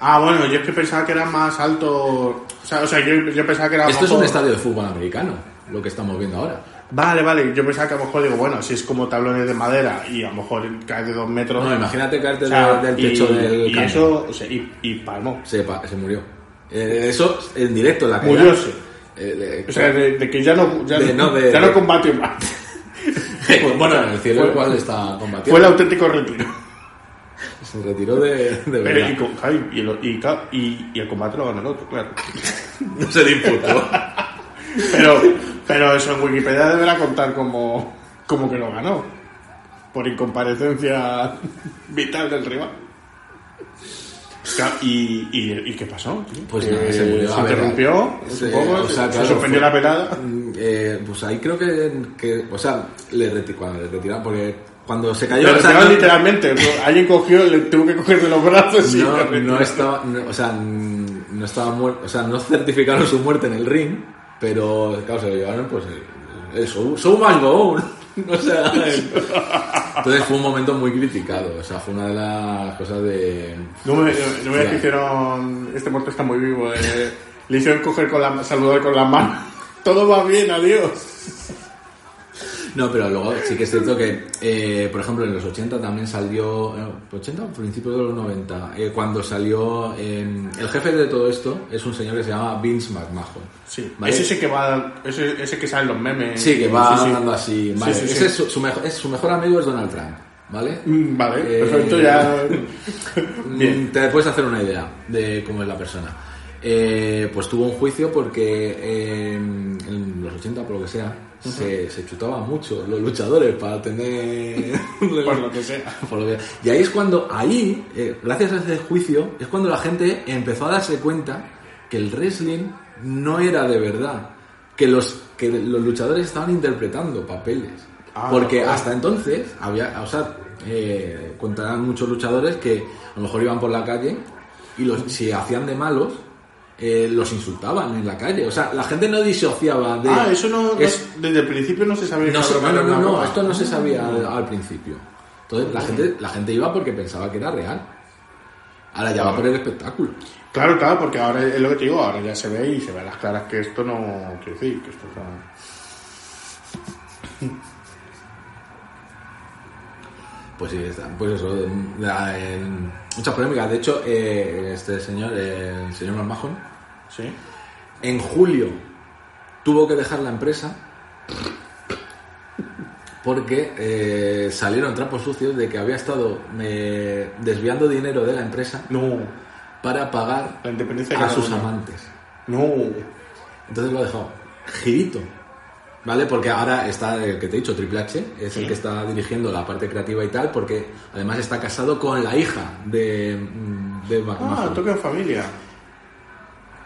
Ah, bueno, yo es que pensaba que era más alto. O sea, o sea yo, yo pensaba que era. Esto es un estadio de fútbol americano, lo que estamos viendo ahora. Vale, vale. Yo pensaba que a lo mejor digo, bueno, si es como tablones de madera y a lo mejor cae de dos metros. No, imagínate caerte o sea, de- del techo y, del y campo. eso, o sea, y, y palmo. Se, pa- se murió. Eh, eso en directo en la caída. Murióse. Eh, de- O sea, de, de que ya no, ya De- no, ya no combatió más. pues bueno, en el cielo Fue- igual está combatiendo. Fue el auténtico retiro. Se retiró de, de Pero, y, y, el, y, ca- y- y el combate lo ganó el otro, claro. No se le imputó. Pero, pero eso en Wikipedia deberá contar como, como que lo ganó. Por incomparecencia vital del rival. ¿Y, y, y qué pasó? tío? Pues nada, se murió. Se interrumpió, se- o sea, se claro, suspendió fue- la pelada. Mm, eh, pues ahí creo que, que o sea, le cuando le retiraron, porque cuando se cayó, Pero o sea, retiraron no- literalmente. Alguien cogió, le tuvo que coger de los brazos y no, no estaba, no, o sea, mm, no estaba muerto, o sea, no certificaron su muerte en el ring, pero claro, se lo llevaron, pues, el, el show, show must go entonces fue un momento muy criticado, o sea, fue una de las cosas de... No me, no me Ya. que hicieron. Este muerto está muy vivo. eh, le hicieron coger con la, saludar con la mano. Todo va bien, adiós. No, pero luego sí que es cierto que, eh, por ejemplo, en los 80 también salió, eh, 80 o principios de los 90, eh, cuando salió, eh, el jefe de todo esto es un señor que se llama Vince McMahon. Sí, ¿vale? es ese que va. Ese, ese que sale en los memes. Sí, que va Sí, sí. andando así. Vale, sí, ese Es su, su mejor, es- su mejor amigo es Donald Trump, ¿vale? Mm, Vale, Eh, perfecto, ya. Bien. Te puedes hacer una idea de cómo es la persona. Eh, pues tuvo un juicio porque eh, en los 80, por lo que sea, se, se chutaba mucho los luchadores para tener... Por lo que sea. Por lo que- Y ahí es cuando, ahí, eh, gracias a ese juicio, es cuando la gente empezó a darse cuenta que el wrestling no era de verdad, que los, que los luchadores estaban interpretando papeles. Ah, Porque hasta entonces había, o sea, eh, contarán muchos luchadores que a lo mejor iban por la calle y los, si hacían de malos, eh, los insultaban en la calle. O sea, la gente no disociaba de... Ah, eso no. no- es- desde el principio no se sabía no, se- no, no, esto no se sabía al, al principio. Entonces la gente, la gente iba porque pensaba que era real. Ahora ya va por el espectáculo. Claro, claro, porque ahora es lo que te digo, ahora ya se ve y se ve a las claras que esto no quiere decir, que esto está... Pues sí, está- pues eso, la- en- muchas polémicas. De hecho, eh, este señor, el señor McMahon, Sí. en julio tuvo que dejar la empresa porque eh, salieron trapos sucios de que había estado eh, desviando dinero de la empresa No, para pagar la independencia de a sus amantes. No. Entonces lo ha dejado girito. ¿Vale? Porque ahora está el que te he dicho, Triple H, es Sí. el que está dirigiendo la parte creativa y tal, porque además está casado con la hija de, mm, de Ah, toque en familia.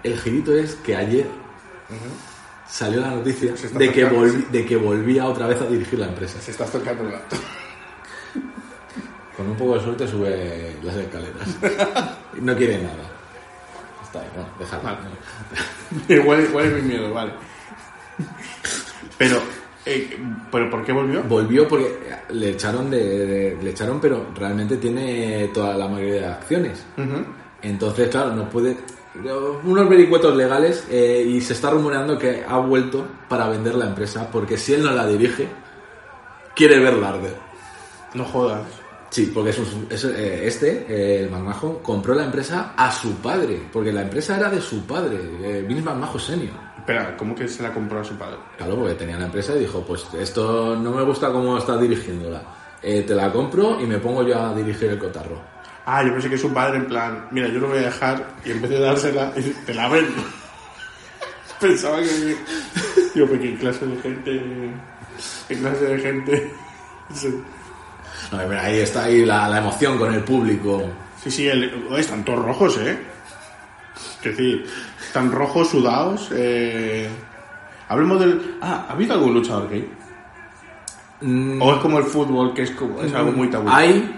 El girito es que ayer salió la noticia de que, volvi- de que volvía otra vez a dirigir la empresa. Se está tocando el gato. Con un poco de suerte sube las escaleras. No quiere nada. Está bien, bueno, déjalo. Vale. huele, huele mi miedo, vale. Pero, eh, ¿pero por qué volvió? Volvió porque le echaron de, de- le echaron, pero realmente tiene toda la mayoría de acciones. Ujú. Entonces, claro, no puede. Unos vericuetos legales eh, y se está rumoreando que ha vuelto para vender la empresa porque si él no la dirige, quiere verla arder. No jodas. Sí, porque es un- es, eh, este, eh, el McMahon, compró la empresa a su padre, porque la empresa era de su padre, eh, Vince McMahon Senior. Espera, ¿cómo que se la compró a su padre? Claro, porque tenía la empresa y dijo, pues esto no me gusta cómo estás dirigiéndola. Eh, te la compro y me pongo yo a dirigir el cotarro. Ah, yo pensé que su padre en plan, mira, yo lo voy a dejar y en vez de dársela, te la vendo. Pensaba que... Digo, pero ¿qué clase de gente... ¿Qué clase de gente? Sí, No, ahí está ahí la, la emoción con el público. sí, sí, el- están todos rojos, ¿eh? Es decir, están rojos, sudados. Eh... Hablemos del... Ah, ¿ha habido algún luchador gay? Mm, ¿O es como el fútbol, que es, como, es algo muy tabú? Hay,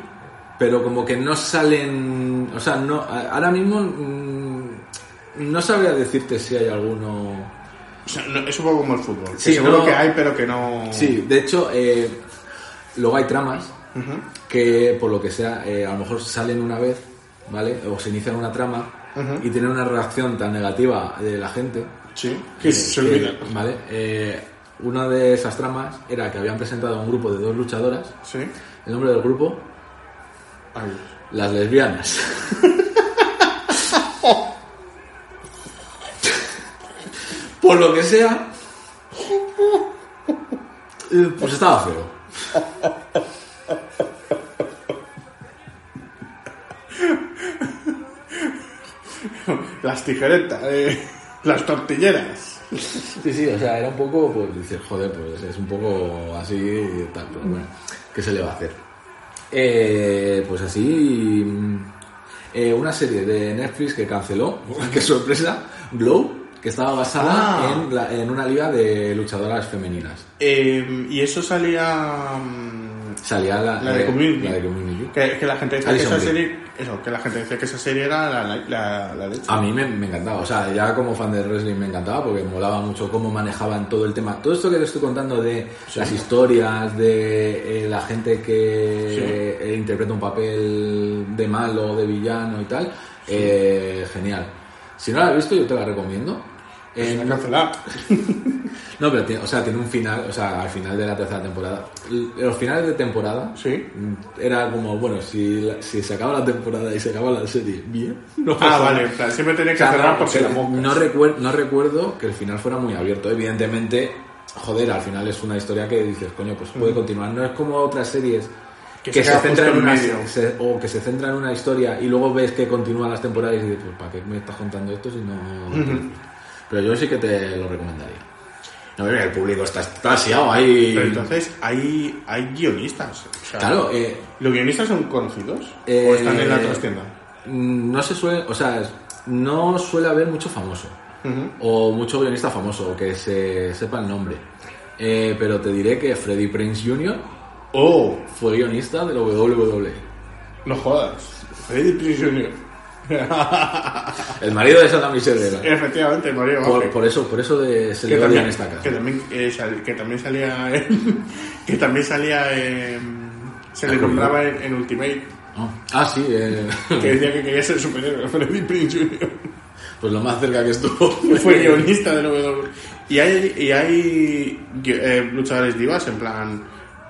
pero como que no salen... O sea, no ahora mismo mm, no sabría decirte si hay alguno... O sea, no, es un poco como el fútbol. que Sí, seguro no- que hay, pero que no... Sí, de hecho, eh, luego hay tramas que por lo que sea, eh, a lo mejor salen una vez, ¿vale? O se inician una trama Y tienen una reacción tan negativa de la gente. Sí, que eh, se olvida. ¿Vale? Eh, una de esas tramas era que habían presentado a un grupo de dos luchadoras. Sí. El nombre del grupo, Ay, Las Lesbianas. por lo que sea, eh, pues estaba feo. Las tijeretas, eh, las tortilleras. Sí, sí, o sea, era un poco, pues dices, joder, pues es un poco así y tal, pero bueno, ¿qué se le va a hacer? Eh, pues así, mm, eh, una serie de Netflix que canceló, qué sorpresa, Glow, que estaba basada Ah. en, la- en una liga de luchadoras femeninas. Eh, y eso salía. Salía la, La de Community. la de Community. Que, que la gente decía que esa Brie. serie. Eso, que la gente decía que esa serie era la, la, la, leche. A mí me, me encantaba, o sea, ya como fan de wrestling me encantaba porque molaba mucho cómo manejaban todo el tema. Todo esto que te estoy contando de las historias, de eh, la gente que eh, interpreta un papel de malo, de villano y tal, eh, genial. Si no la has visto, yo te la recomiendo. En- cancelada. no, pero tiene, o sea, tiene un final, o sea, al final de la tercera temporada. Los finales de temporada Sí. mm, era como, bueno, si, la- si se acaba la temporada y se acaba la serie bien, no Ah, vale, en plan, siempre tenía O que sea, cerrar no, por si que la no, recuer- no recuerdo que el final fuera muy abierto. Evidentemente, joder, al final es una historia que dices, coño, pues puede continuar. No es como otras series Que que, se se, centra en una medio. se- o que se centra en una historia y luego ves que continúan las temporadas y dices, pues ¿para qué me estás contando esto si no? Pero yo sí que te lo recomendaría. No, mira, el público está extasiado ahí. Pero entonces, hay, hay guionistas. O sea, Claro, eh, ¿Los guionistas son conocidos? Eh, ¿O están en la trastienda? No se suele, o sea, no suele haber mucho famoso o mucho guionista famoso o que se sepa el nombre. Eh, pero te diré que Freddie Prince Jr. ¡Oh! fue guionista de la WWE. No jodas. Freddy Prinze Jr. El marido de Santa Michelle. Efectivamente, Mario Por, Baje. por eso, por eso de- se que, le odia también, en esta casa. que, también, eh, sal- que también salía en- que también salía en- se le Ah, nombraba en, en Ultimate Ah, ah, sí, eh, que decía que quería ser superhéroe Freddy Prinze Jr. pues lo más cerca que estuvo fue guionista del WWE y hay, y hay eh, luchadores divas en plan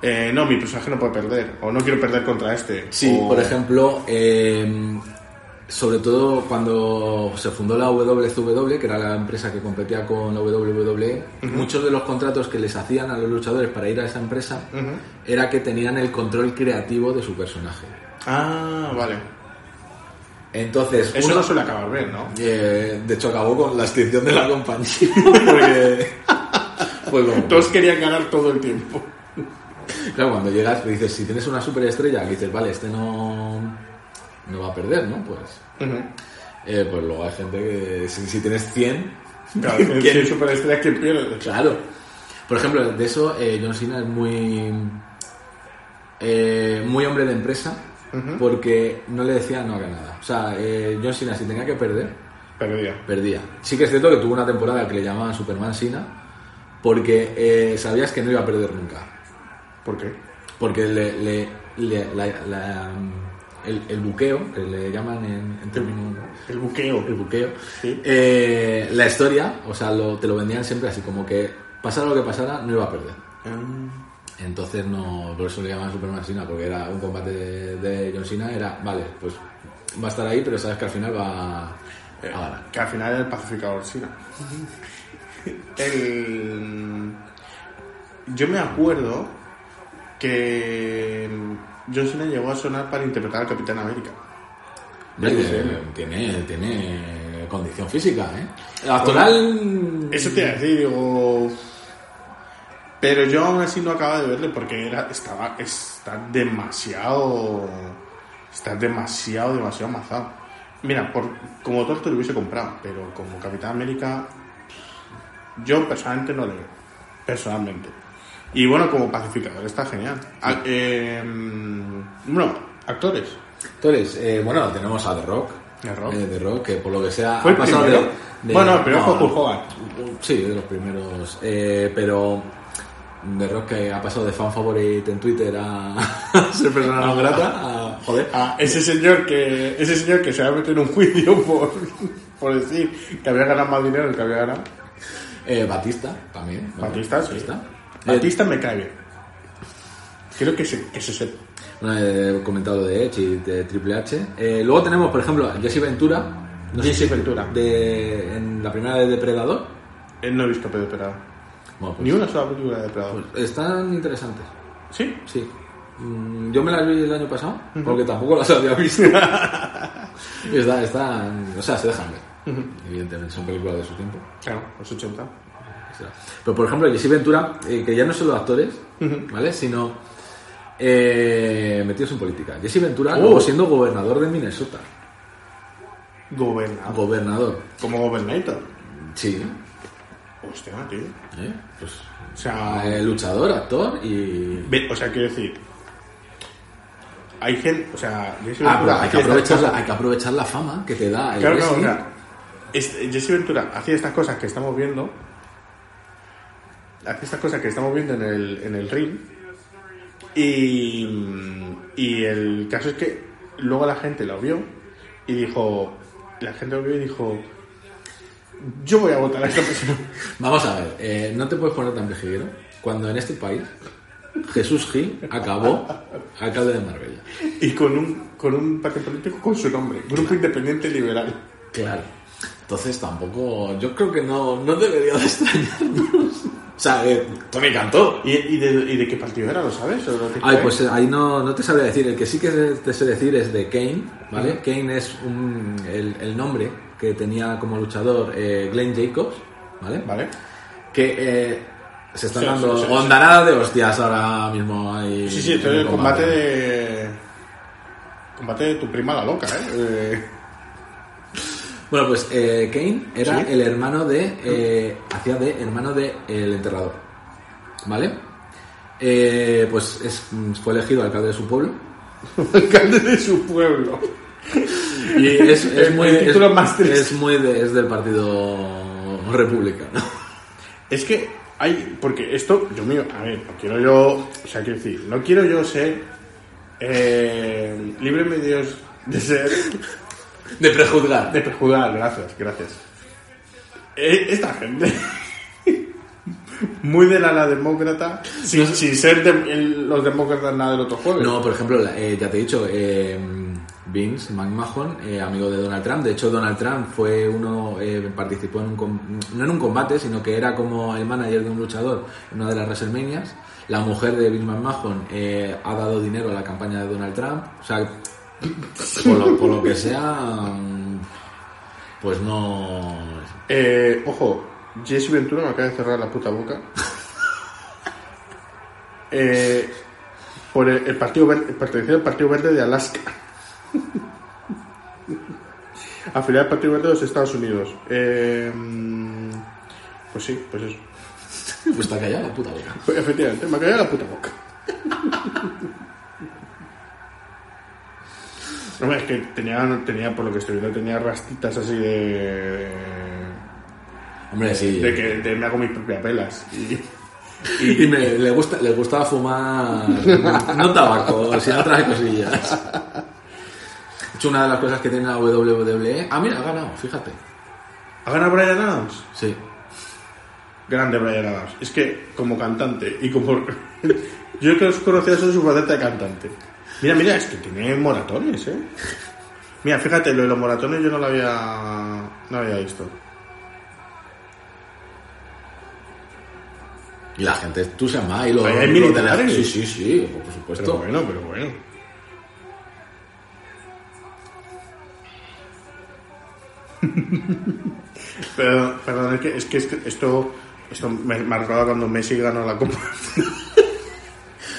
eh, no mi personaje no puede perder o no quiero perder contra este Sí, o- por ejemplo, eh, sobre todo cuando se fundó la WCW, que era la empresa que competía con la WWE, muchos de los contratos que les hacían a los luchadores para ir a esa empresa era que tenían el control creativo de su personaje. ah vale Entonces, eso uno- no suele acabar bien ¿no? eh, de hecho acabó con la extinción de la compañía porque fue como- todos querían ganar todo el tiempo Claro, cuando llegas, dices, si tienes una superestrella, dices, vale, este no, no va a perder, ¿no? Pues, eh, pues luego hay gente que, si, si tienes 100, claro que ¿Quién? si es superestrella ¿quién pierde? claro. Por ejemplo, de eso, eh, John Cena es muy, eh, muy hombre de empresa, porque no le decía no haga nada. O sea, eh, John Cena, si tenía que perder, perdía perdía. Sí que es cierto que tuvo una temporada que le llamaban Superman Cena, porque sabías que no iba a perder nunca. ¿por qué? Porque le, le- le- la- la- el, el buqueo, que le llaman en, en términos... el buqueo El buqueo. Sí. eh, la historia, o sea, lo- te lo vendían siempre así, como que pasara lo que pasara, no iba a perder. Entonces no, por eso le llamaban Superman Cena, porque era un combate de, de John Cena, era, vale, pues va a estar ahí, pero sabes que al final va a ganar. que al final era el pacificador Sina. el... Yo me acuerdo que John Cena llegó a sonar para interpretar al Capitán América. Tiene, tiene condición física, ¿eh? Actoral... Eso te iba a decir, digo... Pero yo aún así no acaba de verle porque era, estaba, está demasiado... Está demasiado, demasiado mazado. Mira, por, como te lo hubiese comprado, pero como Capitán América, yo personalmente no le veo. Personalmente. Y bueno, como pacificador está genial. Ah, eh, bueno, actores. Actores, eh, bueno, tenemos a The Rock. The Rock. Eh, The Rock, que por lo que sea. ¿Fue ha el pasado de- de- Bueno, el primero no, fue Hulk Hogan. Sí, de los primeros. Eh, pero. The Rock que ha pasado de fan favorite en Twitter a ser persona no grata a. Joder. Ah, ese señor que ese señor que se va a meter en un juicio por, por decir que había ganado más dinero del que había ganado. Eh, Batista también. Batista, sí. Batista. Batista me cae bien. Quiero que se, que se sepa. Bueno, he comentado de Edge y de Triple H. Eh, luego tenemos, por ejemplo, a Jesse Ventura. No sé Jesse si- Ventura. De, en la primera de Depredador. Eh, no he visto Pedro Depredador. Bueno, pues, Ni una sola película de Depredador. pues están interesantes. ¿Sí? Sí. Mm, Yo me las vi el año pasado, porque tampoco las había visto. y está, están, o sea, se dejan ver. Evidentemente, son películas de su tiempo. Claro, los 80. Pero por ejemplo, Jesse Ventura, eh, que ya no son los actores, ¿vale? Sino eh, metidos en política. Jesse Ventura, Oh. luego siendo gobernador de Minnesota. Gobernador. Gobernador. Como Gobernator. Sí. Hostia, tío. ¿eh? Pues, O sea, eh, luchador, actor y. o sea, quiero decir. Hay gente. O sea, Jesse Ah, Ventura hay que, aprovechar la, hay que aprovechar la fama que te da el Claro, claro, o sea, Jesse Ventura hacía estas cosas que estamos viendo. Hacía estas cosas que estamos viendo en el, en el ring. Y, y el caso es que luego la gente lo vio y dijo. La gente lo vio y dijo. Yo voy a votar a esta persona. Vamos a ver, eh, no te puedes poner tan pejiguero cuando en este país Jesús Gil acabó alcalde de Marbella. Y con un, con un partido político con su nombre. Grupo Independiente Liberal. Claro. Entonces tampoco, yo creo que no, no debería de extrañarnos. O sea, eh, Tony cantó. ¿Y, y, de, ¿Y de qué partido era? ¿Lo sabes? ¿O lo tienes Ay, pues eh, ahí no, no te sabría decir. El que sí que te sé decir es de Kane, ¿vale? Kane es un, el, el nombre que tenía como luchador eh, Glenn Jacobs, ¿vale? Vale. Que eh, se están Sí, dando sí, sí, ondanada de hostias ahora mismo ahí. Sí, sí, en esto es el el combate de. Combate de tu prima la loca, ¿eh? Bueno, pues eh, Kane era Sí. el hermano de. eh, hacía de hermano de El Enterrador. ¿Vale? Eh, pues es- fue elegido alcalde de su pueblo. alcalde de su pueblo. Y es, es El- muy. título es, más triste. es muy de- es del partido republicano. Es que hay. Porque esto, yo mío, a ver, no quiero yo. O sea, quiero decir, no quiero yo ser. Eh, libre medios de ser. De prejuzgar. De prejuzgar, gracias, gracias. Eh, esta gente. Muy del ala demócrata, sin, sin ser de- los demócratas nada del otro jueves. No, por ejemplo, la- eh, ya te he dicho, eh, Vince McMahon, eh, amigo de Donald Trump. De hecho, Donald Trump fue uno, eh, participó en un, no en un combate, sino que era como el manager de un luchador en una de las WrestleManias. La mujer de Vince McMahon eh, ha dado dinero a la campaña de Donald Trump. O sea, por lo, por lo que sea, pues no. Eh, ojo, Jesse Ventura me acaba de cerrar la puta boca. Eh, por el, el Partido Verde, al Partido Verde de Alaska. Afiliado al Partido Verde de los Estados Unidos. Eh, pues sí, pues eso. Pues está callada la puta boca. Pues efectivamente, me ha caído la puta boca. Hombre, es que tenía, tenía, por lo que estoy viendo, tenía rastitas así de... Hombre, sí. De que de me hago mis propias velas. Y, Y me- le, gusta, le gustaba fumar, no tabaco, sino otras cosillas. De hecho, una de las cosas que tiene la WWE. Ah, mira, ha ganado, fíjate. ¿Ha ganado Brian Adams? Sí. Grande Brian Adams. Es que como cantante y como... Yo que os conocía solo su faceta de cantante. Mira, mira, es que tiene moratones, ¿eh? Mira, fíjate, lo de los moratones yo no lo había, no había visto. Y la gente entusiasmada y lo. Ahí hay lo militares. Sí, sí, sí, por Pero supuesto. bueno, pero bueno. Pero, perdón, es que, es que, es que esto, esto me, me ha recordado cuando Messi ganó la Copa.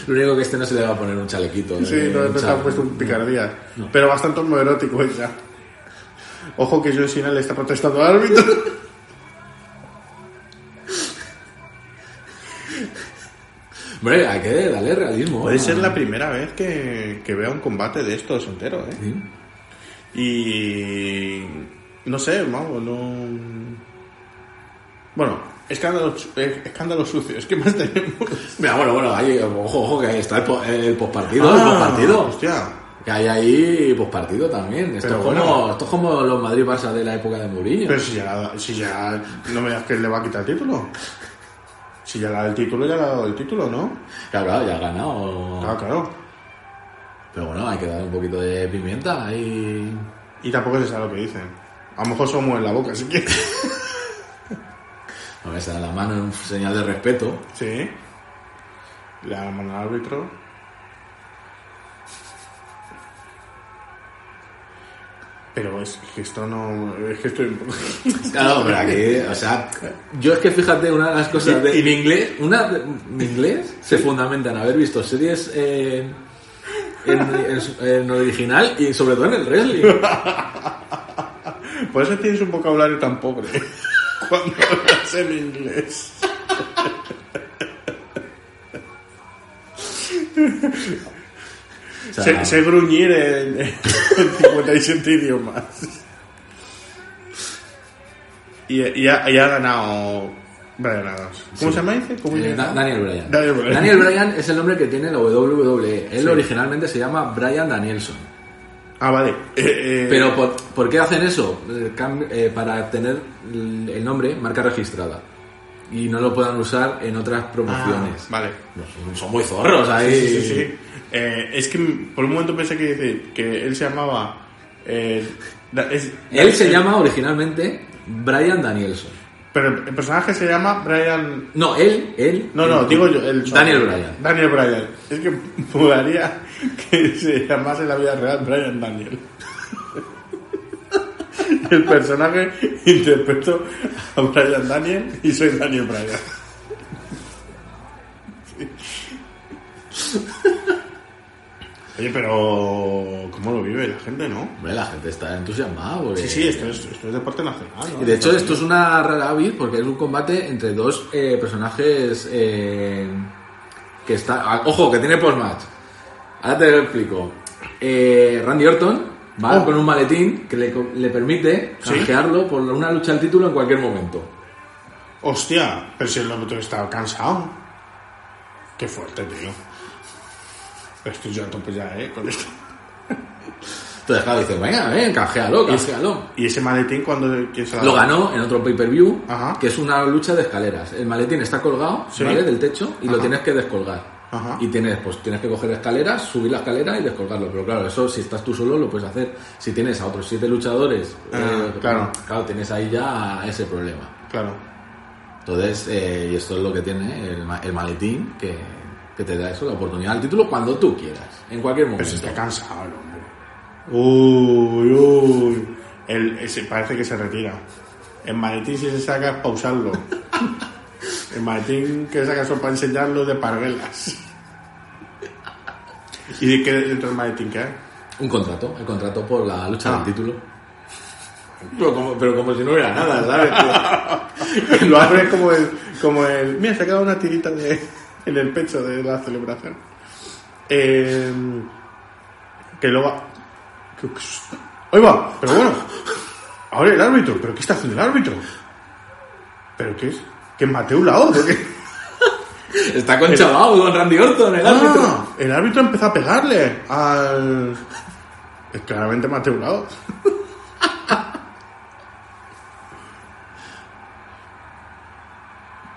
Lo único que este no se le va a poner un chalequito. Sí, eh, no, un no se ha puesto un picardía. Pero bastante homoerótico ella. Ojo que John Cena le está protestando al árbitro. Hombre, hay que darle realismo. Puede ser la primera vez que, que vea un combate de estos entero, ¿eh? Sí. Y. No sé, vamos, no. Bueno, escándalo, eh, escándalo sucio. Es que más tenemos. Mira, bueno, bueno, ahí, ojo, ojo, que ahí está el, po- el postpartido, el Ah, postpartido. Hostia. Que hay ahí postpartido también. Esto, Pero es como, bueno. esto es como los Madrid-Barça de la época de Mourinho. Pero si ya, si ya. No me digas que le va a quitar el título. Si ya le dado el título, ya le ha dado el título, ¿no? Claro, claro, ya ha ganado. Claro, claro. Pero bueno, hay que dar un poquito de pimienta ahí. Y tampoco se sabe lo que dicen. A lo mejor somos en la boca, así que. Ahora se da la mano en señal de respeto. Sí. Le da la mano al árbitro. Pero es que esto no. Es que estoy. Claro, pero aquí, o sea, yo es que fíjate, una de las cosas de, en inglés, una de- en inglés se fundamenta en haber visto series eh, en, en- en original y sobre todo en el wrestling. Por eso tienes un vocabulario tan pobre. Cuando hablas en inglés. O sea, sé gruñir en, en 57 idiomas. Y, y ha, y ha ganado Brian Adams. ¿Cómo se llama? Dice? ¿Cómo eh, se? Daniel Bryan. Daniel Bryan. Daniel Bryan es el nombre que tiene la WWE. Él Sí. originalmente se llama Bryan Danielson. Ah, vale. Eh, eh, Pero ¿por, por qué hacen eso? Eh, para tener el nombre marca registrada. Y no lo puedan usar en otras ah, promociones. vale. No, son- muy zorros ahí. Sí, sí, sí, sí. Eh, es que por un momento pensé que, que él se llamaba. da- es- Él se llama originalmente Brian Danielson. Pero el personaje se llama Brian. No, él, él. No, no, él- digo yo. El Daniel Bryan. Daniel Bryan. Es que molaría que se llamase en la vida real Brian Daniel. El personaje interpreto a Brian Daniel y soy Daniel Bryan. Oye, pero ¿cómo lo vive la gente, no? Hombre, la gente está entusiasmada. porque- Sí, sí, esto es, esto es deporte nacional. ¿no? Y de hecho, esto es una rara avis porque es un combate entre dos eh, personajes eh, que está. ah, Ojo, que tiene post-match. Ahora te lo explico. Eh, Randy Orton va Oh. con un maletín que le, permite ¿Sí? canjearlo por una lucha al título en cualquier momento. Hostia, pero si el otro estaba cansado. Qué fuerte, tío. Estoy yo a tope ya, ¿eh? Con esto. Entonces, claro, dice, venga, ven, canjealo, canjealo. Y ese maletín cuando Lo ganó en otro pay-per-view, que es una lucha de escaleras. El maletín está colgado, Sí. ¿vale? Del techo y lo tienes que descolgar. Ajá. Y tienes, pues tienes que coger escaleras, subir la escalera y descolgarlo. Pero claro, eso si estás tú solo lo puedes hacer. Si tienes a otros siete luchadores, Ah, eh, claro. claro, tienes ahí ya ese problema. Claro. Entonces, eh, y esto es lo que tiene el, ma- el maletín, que, que te da eso, la oportunidad al título cuando tú quieras, en cualquier Pero momento. se está cansado el hombre. Uy, uy. El, ese parece que se retira. El maletín si se saca es para usarlo. El maletín que saca son para enseñarlo de parguelas. ¿Y de qué dentro del maletín qué hay? Un contrato, el contrato por la lucha Ah. del título. Pero como, pero como si no hubiera nada, ¿sabes? Lo abre como el, como el. Mira, se ha quedado una tirita de, en el pecho de la celebración. Eh, que luego. que- ¡Ahí va! Pero bueno. Ahora el árbitro. ¿Pero qué está haciendo el árbitro? ¿Pero qué es? ¿Que es Mateo Lao? ¿Por qué? Está conchavado con Randy Orton, el árbitro. Ah, el árbitro empezó a pegarle al. Es claramente Mateo Lao.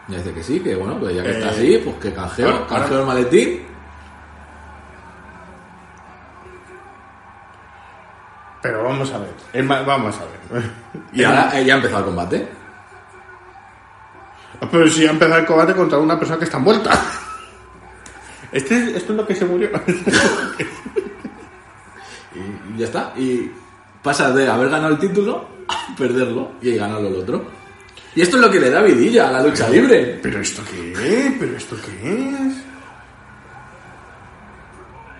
Y dice que sí, que bueno, pues ya que Eh, está así, pues que canjeo, ahora- canjeo ahora- el maletín. Pero vamos a ver. El vamos a ver. Y ahora eh, ya ha empezado el combate. Pero si ha empezado el combate contra una persona que está envuelta. Este, esto es lo que se murió. Y, ya está. Y pasa de haber ganado el título a perderlo y ganarlo el otro. Y esto es lo que le da vidilla a la lucha libre. ¿Pero esto qué es? ¿Pero esto qué es?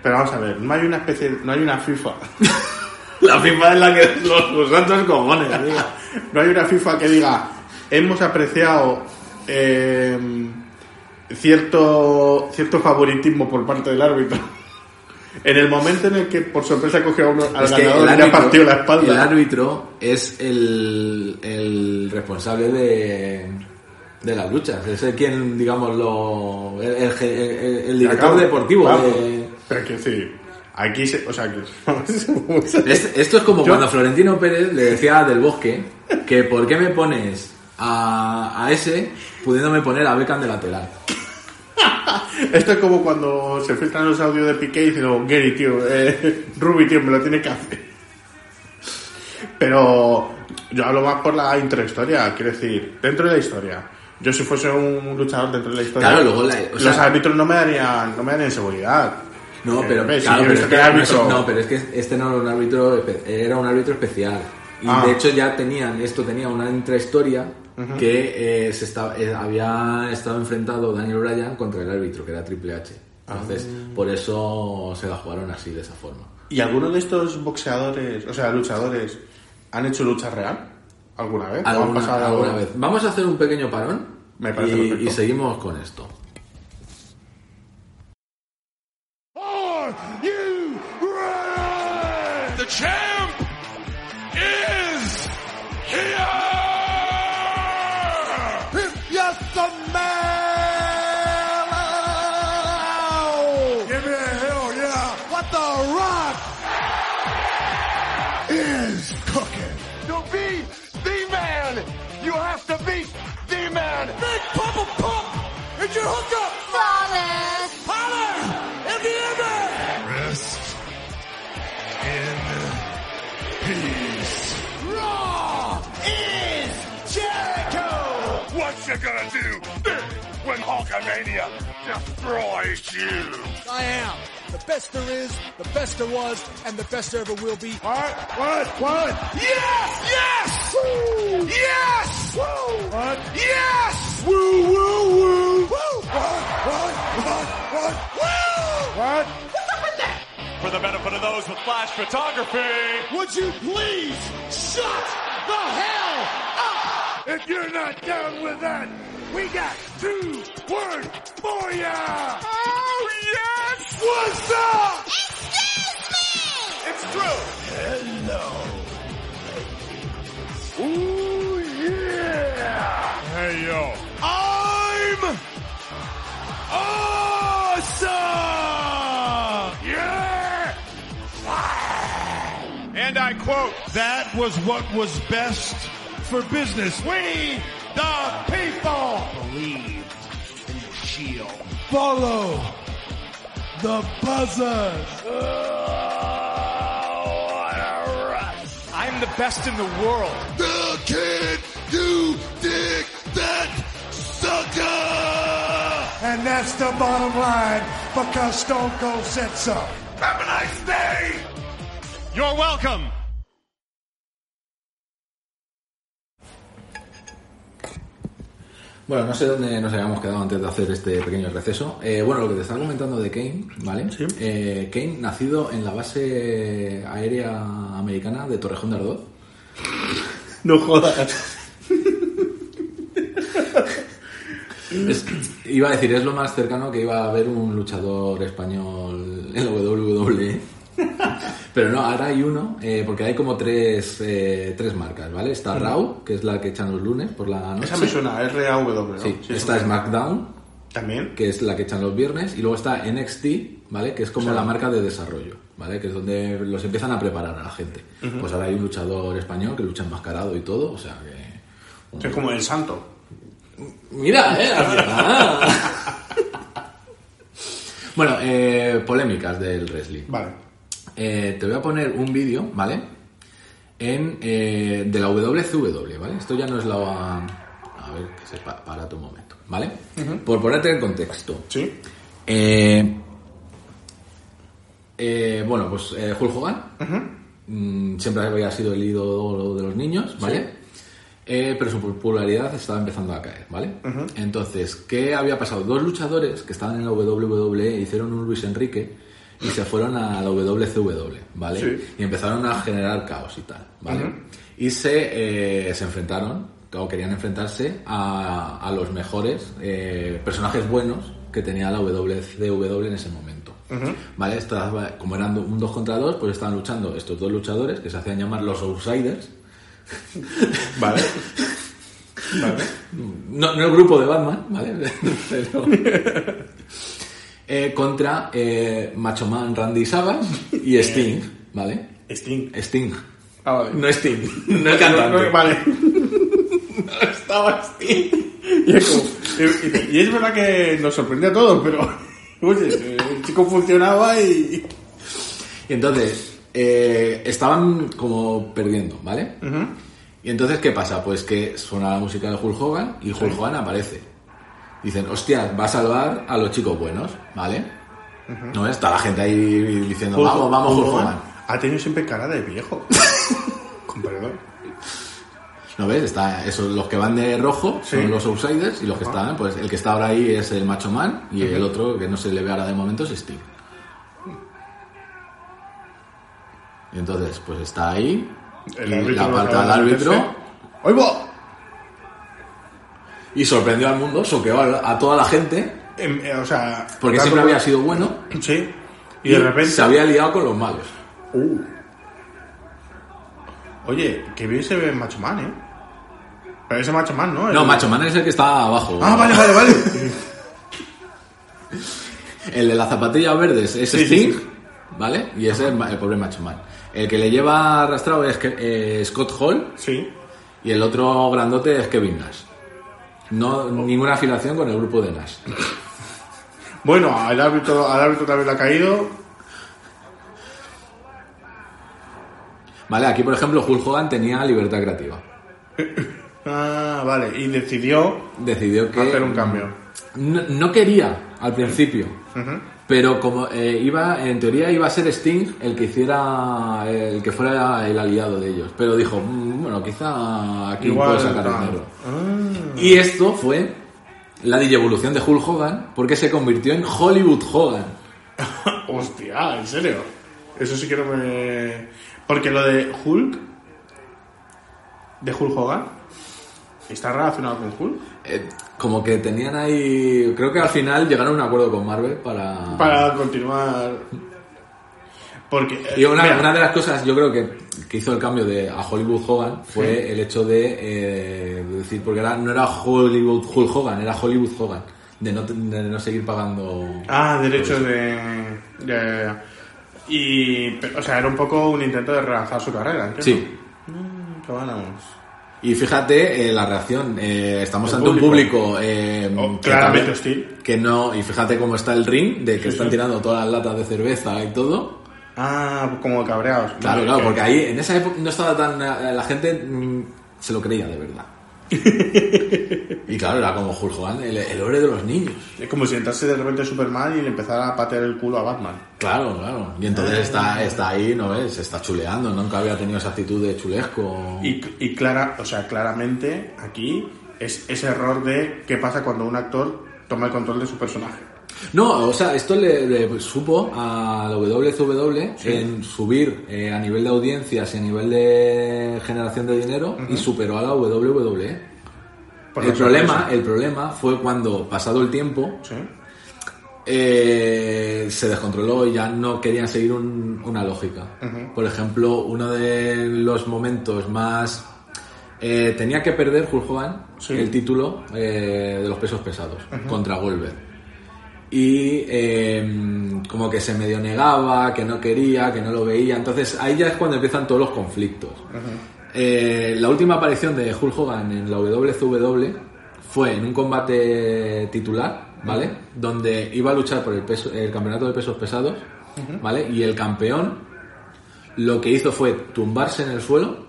Pero vamos a ver, no hay una especie, no hay una FIFA. La FIFA es la que los, los santos cojones. No hay una FIFA que diga, hemos apreciado eh, cierto, cierto favoritismo por parte del árbitro. En el momento en el que por sorpresa coge a uno, al Es que ganador el y le ha partido la El espalda. árbitro es el, el responsable de, de las luchas. Es el quien, digamos, lo, el, el- el- el director deportivo. Claro. de- Pero quiero decir, aquí se, o sea, que... Es- esto es como Yo- cuando Florentino Pérez le decía a Del Bosque que ¿por qué me pones a, a ese pudiéndome poner a Beckham de lateral? Esto es como cuando se filtran los audios de Piqué y dicen, "Oh, Gary, tío, eh, Ruby, tío, me lo tiene que hacer. Pero yo hablo más por la intrahistoria, quiero decir, dentro de la historia. Yo si fuese un luchador dentro de la historia, Claro, luego la- o los sea- árbitros no me darían, no me darían seguridad. No, Eh, pero, claro, si no es- árbitro- no, pero es que este no era un árbitro, era un árbitro especial. Y Ah. de hecho ya tenían, esto tenía una intrahistoria que eh, se eh, había estado enfrentado Daniel Bryan contra el árbitro, que era Triple H. Entonces, Ah. por eso se la jugaron así, de esa forma. ¿Y alguno de estos boxeadores, o sea, luchadores, han hecho lucha real alguna vez? ¿O han Alguna, pasado- alguna vez. Vamos a hacer un pequeño parón Me parece y, perfecto. y seguimos con esto. Are you ready? The It's your hookup! Flawless. Holler! In the image! Rest in peace. Raw is Jericho! What you gonna do when Hulkamania destroys you? I am. The best there is, the best there was, and the best there ever will be. What? What? What? Yes! Yes! Woo! Yes! Woo! What? Yes! Woo! Woo! Woo! Woo! What? What? What? What? Woo! What? For the benefit of those with flash photography. Would you please shut the hell up? If you're not down with that, we got two words for ya! Oh, yes! What's up? Excuse me. It's true. Hello. Ooh, yeah. Hey, yo. I'm awesome. Yeah. And I quote, that was what was best for business. We, the people, believe in the shield. Follow the buzzers. I'm the best in the world. The kid you dig that sucker! And that's the bottom line because Stone Cold said so. Have a nice day! You're welcome. Bueno, no sé dónde nos habíamos quedado antes de hacer este pequeño receso. Eh, bueno, lo que te estaba comentando de Kane, ¿vale? Sí. Eh, Kane, nacido en la base aérea americana de Torrejón de Ardoz. No jodas. Es- iba a decir, es lo más cercano que iba a haber un luchador español en la WWE. Pero no, ahora hay uno, eh, porque hay como tres, eh, tres marcas, ¿vale? Está Raw, que es la que echan los lunes por la noche. Esa me suena, es RAW, ¿no? Sí, Sí, está SmackDown, También. que es la que echan los viernes, y luego está NXT, ¿vale? Que es como la marca de desarrollo, ¿vale? Que es donde los empiezan a preparar a la gente. Pues ahora hay un luchador español que lucha enmascarado y todo, o sea que... Es como el santo. Mira, eh, bueno, eh, polémicas del wrestling. Vale. Eh, te voy a poner un vídeo, ¿vale? En, eh, de la WCW, ¿vale? Esto ya no es la... A ver, que se pa- para tu momento, ¿vale? Por ponerte en contexto. Sí. Eh, eh, bueno, pues Hulk Hogan mm, siempre había sido el ídolo de los niños, ¿vale? Eh, pero su popularidad estaba empezando a caer, ¿vale? Entonces, ¿qué había pasado? Dos luchadores que estaban en la WWE hicieron un Luis Enrique y se fueron a la WCW, ¿vale? Sí. Y empezaron a generar caos y tal, ¿vale? Y se, eh, se enfrentaron, o querían enfrentarse a, a los mejores eh, personajes buenos que tenía la WCW en ese momento. ¿Vale? Estaba- como eran un 2 contra 2, pues estaban luchando estos dos luchadores que se hacían llamar los Outsiders. Vale. vale. No, no el grupo de Batman, ¿vale? Pero, eh, contra eh, Macho Man Randy Savage y Sting, ¿vale? Sting. Sting. Ah, vale. No Sting, no el cantante. No, no, vale. No estaba Sting. Y es, como- y- y es verdad que nos sorprende a todos, pero. Oye, el chico funcionaba y. Y entonces, eh, estaban como perdiendo, ¿vale? Y entonces, ¿qué pasa? Pues que suena la música de Hulk Hogan y Hulk Hogan aparece. Dicen, hostia, va a salvar a los chicos buenos, ¿vale? ¿No? Está la gente ahí diciendo, Hulk- vamos, vamos, Hulk. Ha tenido siempre cara de viejo. Con perdón. ¿No ves? Está eso, los que van de rojo Sí. son los outsiders y los que están, pues el que está ahora ahí es el Macho Man y el otro que no se le ve ahora de momento es Sting. Y entonces, pues está ahí El y la sabe al árbitro meterse. Y sorprendió al mundo, soqueó a, a toda la gente Em, eh, o sea... porque siempre había sido bueno Sí. Y, y, de repente... se había liado con los malos. Uh. Oye, que bien se ve Macho Man, ¿eh? Pero ese Macho Man, ¿no? No, Macho Man es el que está abajo. Ah, vale, vale, vale. El de las zapatillas verdes es Sí, Sting, sí. ¿vale? Y ese es el pobre Macho Man. El que le lleva arrastrado es eh, Scott Hall sí. y el otro grandote es Kevin Nash. No, ninguna afiliación con el grupo de Nash. Bueno, al árbitro, al árbitro también le ha caído. Vale, aquí por ejemplo Hulk Hogan tenía libertad creativa. Ah, vale. Y decidió Decidió que hacer un cambio. no, no quería al principio. Pero como eh, iba, en teoría iba a ser Sting el que hiciera, el que fuera el aliado de ellos. Pero dijo, "Mm, bueno, quizá aquí puedo sacar dinero. Ah. Y esto fue la evolución de Hulk Hogan porque se convirtió en Hollywood Hogan. Hostia, ¿en serio? Eso sí que no me... Porque lo de Hulk... De Hulk Hogan... ¿Está relacionado con Hulk? Eh, como que tenían ahí. Creo que al final llegaron a un acuerdo con Marvel para. Para continuar... Porque... eh, Y una, mira, una de las cosas, yo creo que, que hizo el cambio de a Hollywood Hogan fue el hecho de, eh, de decir, porque era, no era Hollywood Hulk Hogan, era Hollywood Hogan, de no, de no seguir pagando. Ah, derechos de, de- Y... O sea, era un poco un intento de relanzar su carrera, ¿entiendes? Sí. Mm, qué bueno. Y fíjate eh, la reacción, eh, estamos El ante un público. eh, Oh, claramente hostil. que no, y fíjate cómo está el ring, de que Sí, están sí. tirando todas las latas de cerveza y todo. Ah, como cabreados. Claro, claro, que- porque ahí en esa época no estaba tan. eh, La gente mm, se lo creía de verdad. y claro, era como Hulk Hogan, el, el héroe de los niños. Es como si entrase de repente Superman y le empezara a patear el culo a Batman. Claro, claro. Y entonces está, está ahí, ¿no ves? Se está chuleando. Nunca había tenido esa actitud de chulesco. Y, y clara, o sea, claramente aquí es ese error de qué pasa cuando un actor toma el control de su personaje. No, o sea, esto le, le supo a la WCW en subir eh, a nivel de audiencias y a nivel de generación de dinero y superó a la WWE. Por el problema, el problema fue cuando, pasado el tiempo, Sí. eh, se descontroló y ya no querían seguir un- una lógica. Por ejemplo, uno de los momentos más... eh, tenía que perder Hulk Hogan Sí. el título eh, de los pesos pesados contra Goldberg. Y eh, como que se medio negaba, que no quería, que no lo veía. Entonces ahí ya es cuando empiezan todos los conflictos. Eh, la última aparición de Hulk Hogan en la WCW fue en un combate titular, ¿vale? Donde iba a luchar por el, peso, el campeonato de pesos pesados, ¿vale? Y el campeón lo que hizo fue tumbarse en el suelo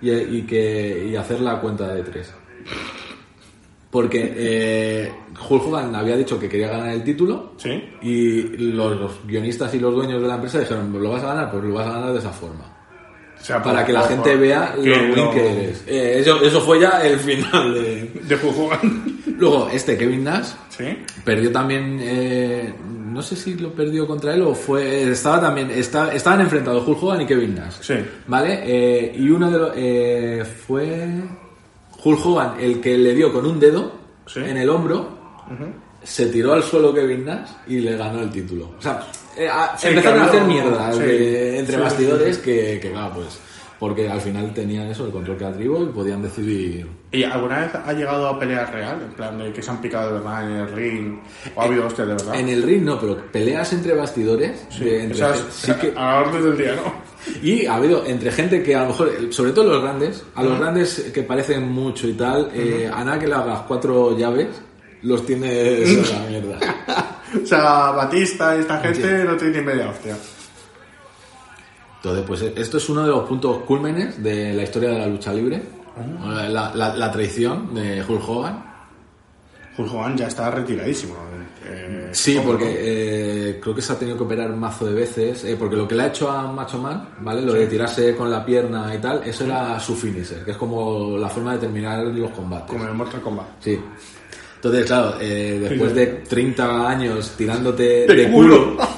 y, y que, y hacer la cuenta de tres. Porque eh, Hulk Hogan había dicho que quería ganar el título Sí. y los, los guionistas y los dueños de la empresa dijeron, ¿lo vas a ganar? Pues lo vas a ganar de esa forma O sea, para por- que la por- gente por- vea lo lo- que eres. Eh, eso, eso fue ya el final de... De Hulk Hogan. Luego, este Kevin Nash Sí. perdió también... eh, no sé si lo perdió contra él o fue... Estaba también... está- estaban enfrentados Hulk Hogan y Kevin Nash. Sí. ¿Vale? Y uno de los... fue... Hulk Hogan el que le dio con un dedo Sí. en el hombro. Se tiró al suelo Kevin Nash y le ganó el título. O sea, eh, a- Sí, empezaron a hacer mierda sí. de- entre bastidores que, que, claro, pues... Porque al final tenían eso, el control creativo y podían decidir... ¿Y alguna vez ha llegado a pelear real? En plan de que se han picado de verdad en el ring. ¿O ha habido hostia de verdad? En el ring no, pero peleas entre bastidores. Sí, de- entre esas- sí que- a la orden del día, ¿no? Y ha habido entre gente que a lo mejor, sobre todo los grandes, a los grandes que parecen mucho y tal, eh, a nada que le hagas cuatro llaves, los tienes a la mierda. O sea, Batista y esta gente no tiene ni media hostia. Entonces, pues esto es uno de los puntos cúlmenes de la historia de la lucha libre. La, la- la traición de Hulk Hogan. Hulk Hogan ya está retiradísimo. Eh, Sí, ¿cómo porque eh, creo que se ha tenido que operar un mazo de veces. eh, porque lo que le ha hecho a Macho Man, ¿vale? Lo de tirarse con la pierna y tal, eso era su finisher, que es como la forma de terminar los combates. Como el Mortal Kombat. Sí. Entonces, claro, eh, después de 30 años tirándote De de, culo. culo,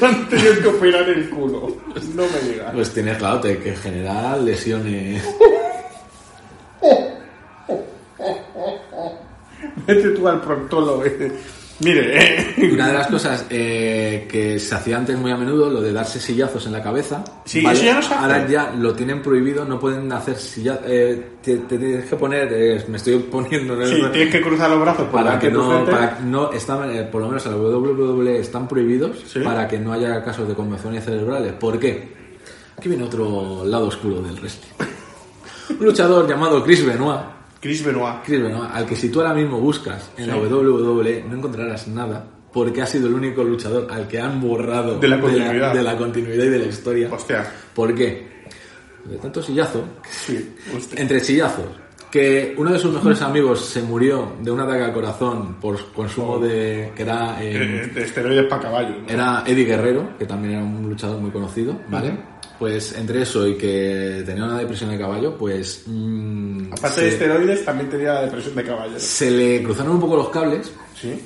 Han tenido que operar el culo. No me digas. pues tienes, claro, te- que generar lesiones. Vete tú al proctólogo. Eh. Mire, eh. Una de las cosas eh, que se hacía antes muy a menudo, lo de darse sillazos en la cabeza. Sí, eso ya no se hace. Ahora ya lo tienen prohibido, no pueden hacer sillazos. te, te tienes que poner, eh, me estoy poniendo en Sí, tienes que cruzar los brazos por para que no, para no están, eh, por lo menos en la WWE están prohibidos Sí. para que no haya casos de conmociones cerebrales. ¿Por qué? Aquí viene otro lado oscuro del wrestling. Un luchador llamado Chris Benoit Chris Benoit. Chris Benoit, al que si tú ahora mismo buscas en la WWE no encontrarás nada porque ha sido el único luchador al que han borrado De la continuidad. de la continuidad y de la historia. Hostia. ¿Por qué? De tanto sillazo, Sí, hostia. entre sillazos, que uno de sus mejores amigos se murió de un ataque al corazón por consumo de... que era... eh, Eh, De esteroides para caballos. ¿no? era Eddie Guerrero, que también era un luchador muy conocido, ¿vale? Pues entre eso y que tenía una depresión de caballo, pues... mm, Aparte se- de esteroides, también tenía depresión de caballos. se le cruzaron un poco los cables, Sí.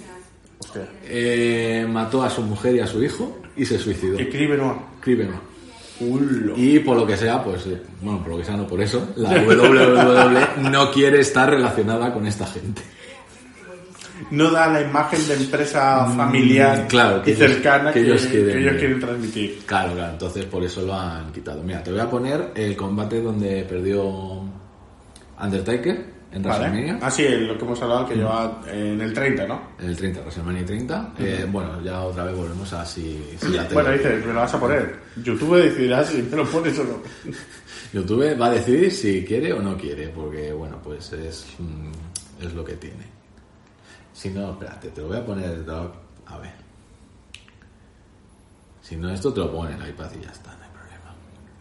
Hostia. eh, mató a su mujer y a su hijo y se suicidó. Benoit. Ulo. Y por lo que sea, pues, eh, bueno, por lo que sea, no por eso, la WWE no quiere estar relacionada con esta gente. No da la imagen de empresa familiar Mm, claro, que y cercana que que, ellos quieren que ellos ver. quieren transmitir. Claro, claro, entonces por eso lo han quitado. Mira, te voy a poner el combate donde perdió Undertaker en ¿Vale? WrestleMania. Ah, sí, lo que hemos hablado que lleva en el 30, ¿no? En el 30, WrestleMania 30. Eh, bueno, ya otra vez volvemos a si, si ya te Bueno, dices, me lo vas a poner. YouTube decidirá si me lo pones o no. YouTube va a decidir si quiere o no quiere, porque bueno, pues es, mm, es lo que tiene. Si no, espérate, te lo voy a poner. A ver. Si no, esto te lo pongo en el iPad y ya está, no hay problema.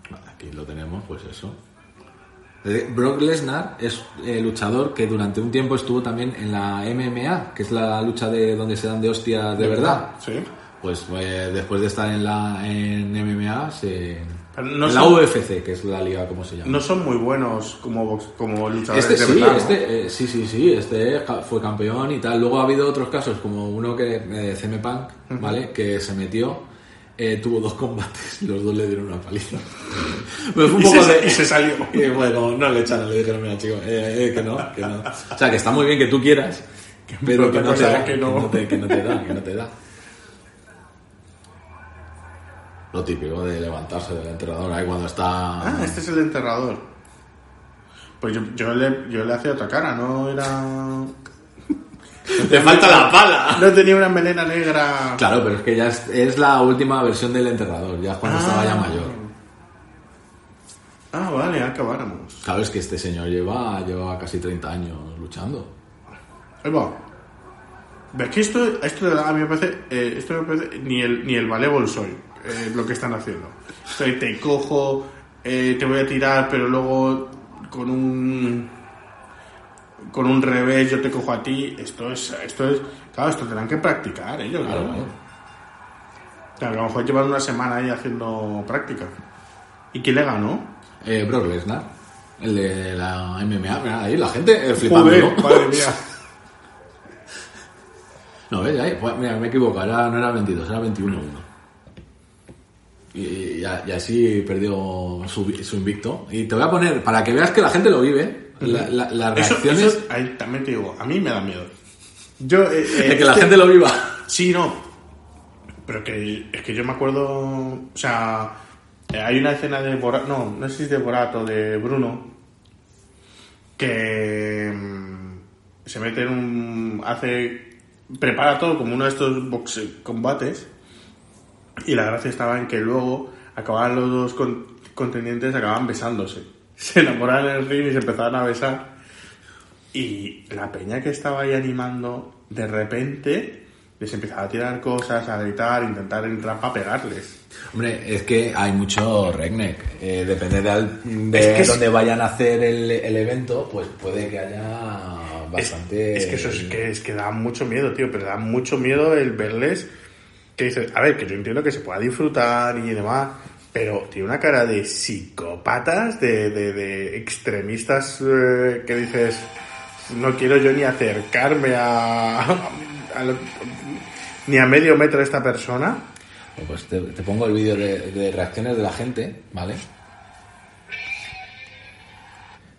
Vale, aquí lo tenemos, pues eso. Eh, Brock Lesnar es eh, luchador que durante un tiempo estuvo también en la MMA, que es la lucha de donde se dan de hostias de, verdad. Sí. Pues eh, después de estar en la en MMA, se, no la son- UFC, que es la liga, como se llama. No son muy buenos como, box- como luchadores Este de sí, verdad, ¿no? este, eh, sí, sí, sí, este fue campeón y tal. Luego ha habido otros casos, como uno que, eh, CM Punk, ¿vale? Que se metió, eh, tuvo dos combates y los dos le dieron una paliza. Pero fue un Y poco se- de... y se salió. Y bueno, no le echaron, le dijeron, mira, chico, eh, eh, que no, que no. O sea, que está muy bien que tú quieras, pero que no, te da, que no te da, que no te da. Lo típico de levantarse del enterrador ahí cuando está... Ah, este es el enterrador. Pues yo, yo, le, yo le hacía otra cara, no era... ¡Te falta la pala! No tenía una melena negra. Claro, pero es que ya es, es la última versión del enterrador, ya es cuando Ah. estaba ya mayor. Ah, vale, acabáramos. Claro, es que este señor lleva, lleva casi 30 años luchando. Ahí va. ¿Ves que esto, esto a mí me parece, eh, esto me parece ni el, ni el voleibol soy, eh, lo que están haciendo. O sea, te cojo, eh, te voy a tirar, pero luego con un con un revés yo te cojo a ti. Esto es, esto es, claro, esto tendrán que practicar ellos. Claro, ¿no? claro. A lo mejor llevan una semana ahí haciendo práctica. ¿Y quién le ganó? Eh, Brock Lesnar, el de la MMA, mira ahí la gente eh, flipando. Joder, ¿no? madre mía. No, ves, ahí, pues, mira, me equivoco, era, no era 22, era 21-1. Y, y, y así perdió su, su invicto. Y te voy a poner, para que veas que la gente lo vive, la- la- las reacciones eso, ahí también te digo, a mí me da miedo. Yo, eh, eh, de que la este- gente lo viva. Sí, no. Pero que es que yo me acuerdo. O sea, hay una escena de Borat. No, no sé si es de Borat o de Bruno. Que mm, se mete en un. Hace. Prepara todo como uno de estos boxe combates. Y la gracia estaba en que luego acababan los dos con- contendientes, acababan besándose. Se enamoraban en el ring y se empezaban a besar. Y la peña que estaba ahí animando, de repente, les empieza a tirar cosas, a gritar, intentar entrar para pegarles. Hombre, es que hay mucho redneck. Eh, depende de, al- de Es que es- dónde vayan a hacer el, el evento, pues puede que haya Es, bastante... es que eso es que, es que da mucho miedo, tío, pero da mucho miedo el verles que dices, a ver, que yo entiendo que se pueda disfrutar y demás, pero tiene una cara de psicópatas, de, de, extremistas eh, que dices, no quiero yo ni acercarme a, a ni a medio metro de esta persona. Pues te, pongo el vídeo de, reacciones de la gente, ¿vale?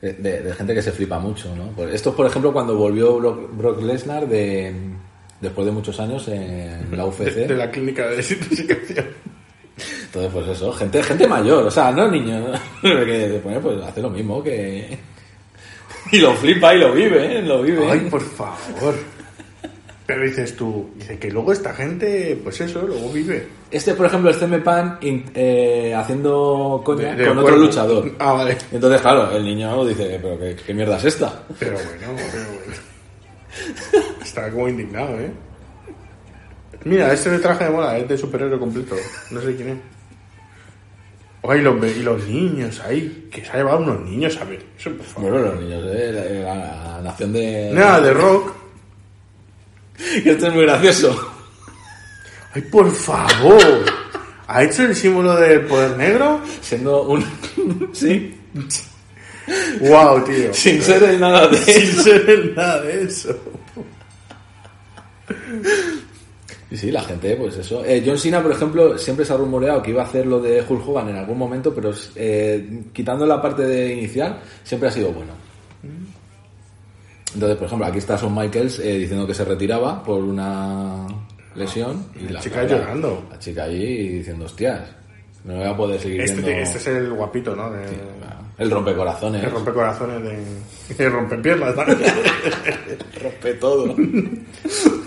De, gente que se flipa mucho, ¿no? Pues esto es, por ejemplo, cuando volvió Brock Lesnar de, después de muchos años en la UFC. De, de la clínica de desintoxicación. Entonces, pues eso, gente, gente mayor, o sea, no niños, que se pone, pues hace lo mismo que... Y lo flipa y lo vive, ¿eh? Lo vive. Ay, por favor. Pero dices tú, dice que luego esta gente, pues eso, luego vive. Este, por ejemplo, es CM Pan in- eh, haciendo coña De- de con otro luchador. Ah, vale. Entonces, claro, el niño dice, pero ¿qué, qué mierda es esta? Pero bueno, pero bueno. Está como indignado, ¿eh? Mira, este de traje de moda es de superhéroe completo. No sé quién es. Ay, los, be- y los niños ahí. Que se ha llevado unos niños a ver. Eso, por favor. Bueno, los niños, ¿eh? la, la nación de... Nada, de rock. Esto es muy gracioso. Ay, por favor. ¿Ha hecho el símbolo del poder negro? Siendo un... sí, Wow, tío. sin ser el nada de... Sin ser nada de eso. Y sí, la gente, pues eso. Eh, John Cena, por ejemplo, siempre se ha rumoreado que iba a hacer lo de Hulk Hogan en algún momento, pero eh, quitando la parte de inicial, siempre ha sido bueno. Entonces, por ejemplo, aquí está Shawn Michaels eh, diciendo que se retiraba por una lesión. Y La chica llorando. La chica allí diciendo, hostias, no voy a poder seguir Este, viendo... este es el guapito, ¿no? De, El rompecorazones. el rompecorazones de... El rompepiernas, rompe todo.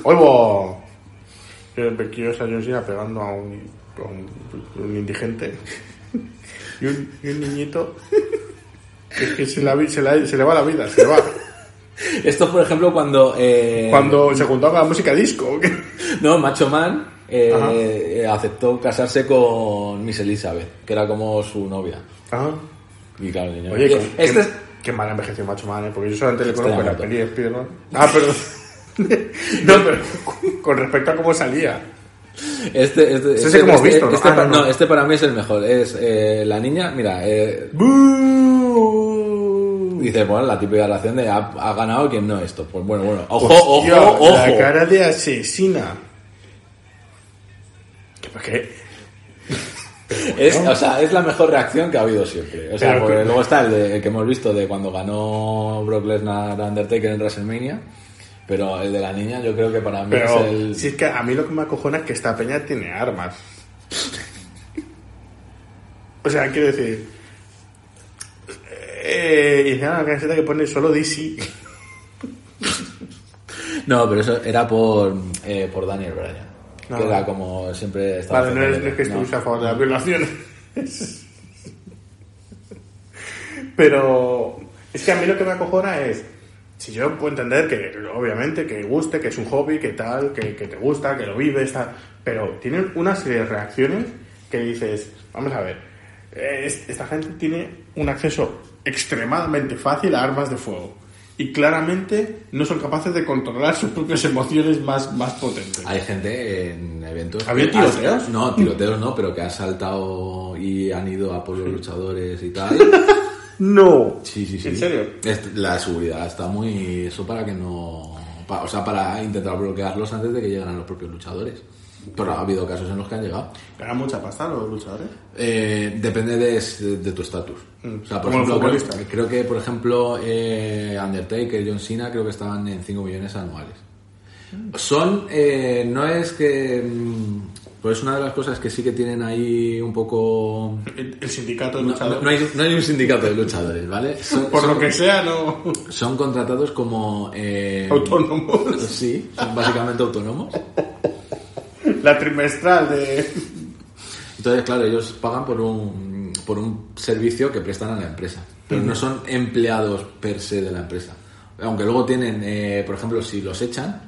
Oigo. Quiero a John Cena pegando a un, a un, un indigente. Y un, y un niñito. que Es que se, la se, la- se le va la vida, se le va. Esto, por ejemplo, cuando... eh, Cuando se juntó con la música disco. ¿qué? No, Macho Man eh, aceptó casarse con Miss Elizabeth, que era como su novia. Y claro, niño... Oye, qué, este qué, es- qué mal envejeció Macho Man, ¿eh? Porque yo solamente le conozco en la peli de Spiderman. Ah, perdón. no, pero con respecto a cómo salía. Este, este, sí que hemos visto, ¿no? este Ah, pa- no, no. no, este para mí es el mejor. Es eh, la niña, mira, eh, dice, bueno, la típica relación de ha, ha ganado quien no esto. Pues bueno, bueno, ojo, Hostia, ojo, ojo. La cara de asesina. ¿Qué? Es, o sea, es la mejor reacción que ha habido siempre. O sea, Pero porque que- luego está el, de- el que hemos visto de cuando ganó Brock Lesnar a Undertaker en WrestleMania. Pero el de la niña yo creo que para mí Pero es el... si es que a mí lo que me acojona es que esta peña tiene armas. O sea, quiero decir... Eh, y encima una camiseta que pone solo DC. No, pero eso era por, eh, por Daniel Bryan. No. Que era como siempre estaba Vale, no es, que estuviese a favor de la violación. Pero es que a mí lo que me acojona es, si yo puedo entender que obviamente que guste, que es un hobby, que tal, que, que te gusta, que lo vives, tal, pero tienen una serie de reacciones que dices, vamos a ver, eh, es- esta gente tiene un acceso extremadamente fácil a armas de fuego. Y claramente no son capaces de controlar sus propias emociones más, más potentes. Hay gente en eventos... ¿Había tiroteos? No, tiroteos no, pero que han saltado y han ido a por los luchadores y tal. No. Sí, sí, sí. ¿En serio? La seguridad está muy... Eso para que no... o sea, para intentar bloquearlos antes de que lleguen a los propios luchadores. Pero ha habido casos en los que han llegado. ¿Ganan mucha pasta los luchadores? Eh, depende de, de tu estatus. O sea, por ejemplo, creo, que, por ejemplo, eh, Undertaker, John Cena, creo que estaban en 5 millones anuales. Son, eh, no es que... mm, Pues una de las cosas que sí que tienen ahí un poco... El, el sindicato de No, luchadores. no hay, no hay un sindicato de luchadores, ¿vale? Son, Por son- lo que sea, no. son contratados como... eh, Autónomos. Sí, son básicamente autónomos. La trimestral de. Entonces, claro, ellos pagan por un, por un servicio que prestan a la empresa, pero no son empleados per se de la empresa. Aunque luego tienen, eh, por ejemplo, si los echan,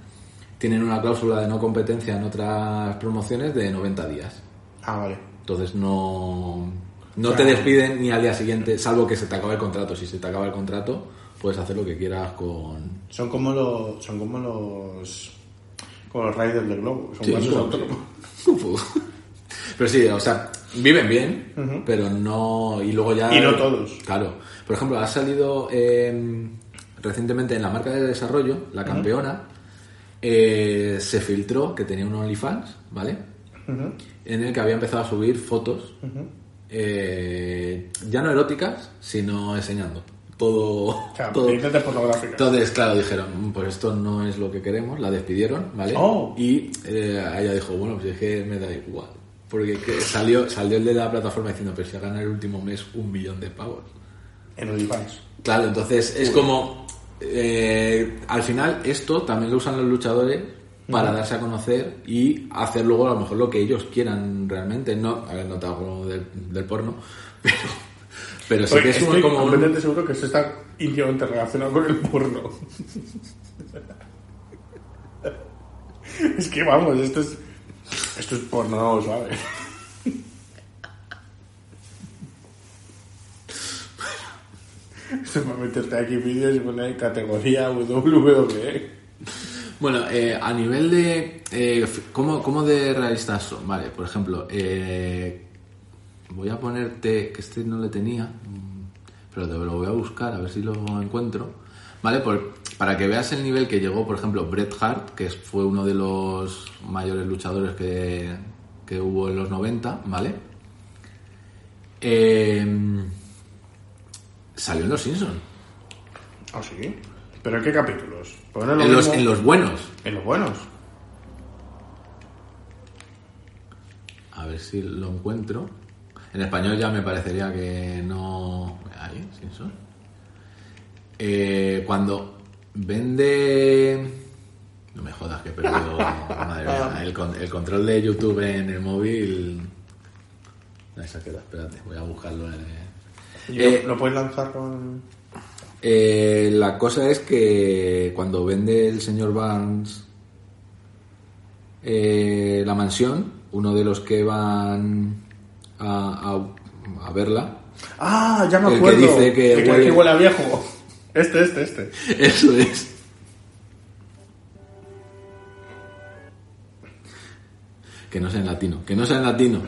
tienen una cláusula de no competencia en otras promociones de 90 días. Ah, vale. Entonces no, no te despiden ni al día siguiente, salvo que se te acabe el contrato. Si se te acaba el contrato, puedes hacer lo que quieras con... Son como los. Son como los. Como los Riders del Globo. Son Sí, falsos autónomos. Pero sí, o sea, viven bien, pero no... Y luego ya... Y no todos. Claro. Por ejemplo, ha salido eh, recientemente en la marca de desarrollo, la campeona, eh, se filtró que tenía un OnlyFans, ¿vale? En el que había empezado a subir fotos, eh, ya no eróticas, sino enseñando. Todo... O sea, todo entonces, claro, dijeron, "Mm, pues esto no es lo que queremos, la despidieron, ¿vale? Oh. Y eh, ella dijo, bueno, pues es que me da igual. Porque que salió, salió el de la plataforma diciendo, pero si ganar el último mes un millón de pavos. En OnlyFans. Claro, entonces es como, eh, al final esto también lo usan los luchadores para darse a conocer y hacer luego a lo mejor lo que ellos quieran realmente. No, a ver, no te del, del porno, pero, pero sí que es estoy como un, completamente seguro que esto está íntimamente relacionado con el porno. es que vamos, esto es. Esto es porno, ¿sabes? Esto es para meterte aquí vídeos y poner categoría WWE. Bueno, eh, a nivel de... eh, ¿cómo, ¿Cómo de realistas son? Vale, por ejemplo, eh, voy a ponerte, que este no le tenía, pero te lo voy a buscar a ver si lo encuentro. Vale, por- para que veas el nivel que llegó, por ejemplo, Bret Hart, que fue uno de los mayores luchadores que, que hubo en los 90, ¿vale? Eh, salió en Los Simpsons. ¿Ah, sí? ¿Pero en qué capítulos? Pues lo los, en los buenos. en los buenos. A ver si lo encuentro. En español ya me parecería que no. Ahí, Simpson. Eh, cuando vende. No me jodas que he perdido. madre mía, el, el control de YouTube en el móvil. Ahí se queda, espérate, voy a buscarlo en. ¿Y Eh, lo, lo puedes lanzar con.? Eh, la cosa es que cuando vende el señor Barnes eh, la mansión, uno de los que van a, a- a verla, Ah, ya me El que acuerdo. dice que El huele- que huele a viejo. Este, este, este. eso es. Que no sea en latino, que no sea en latino.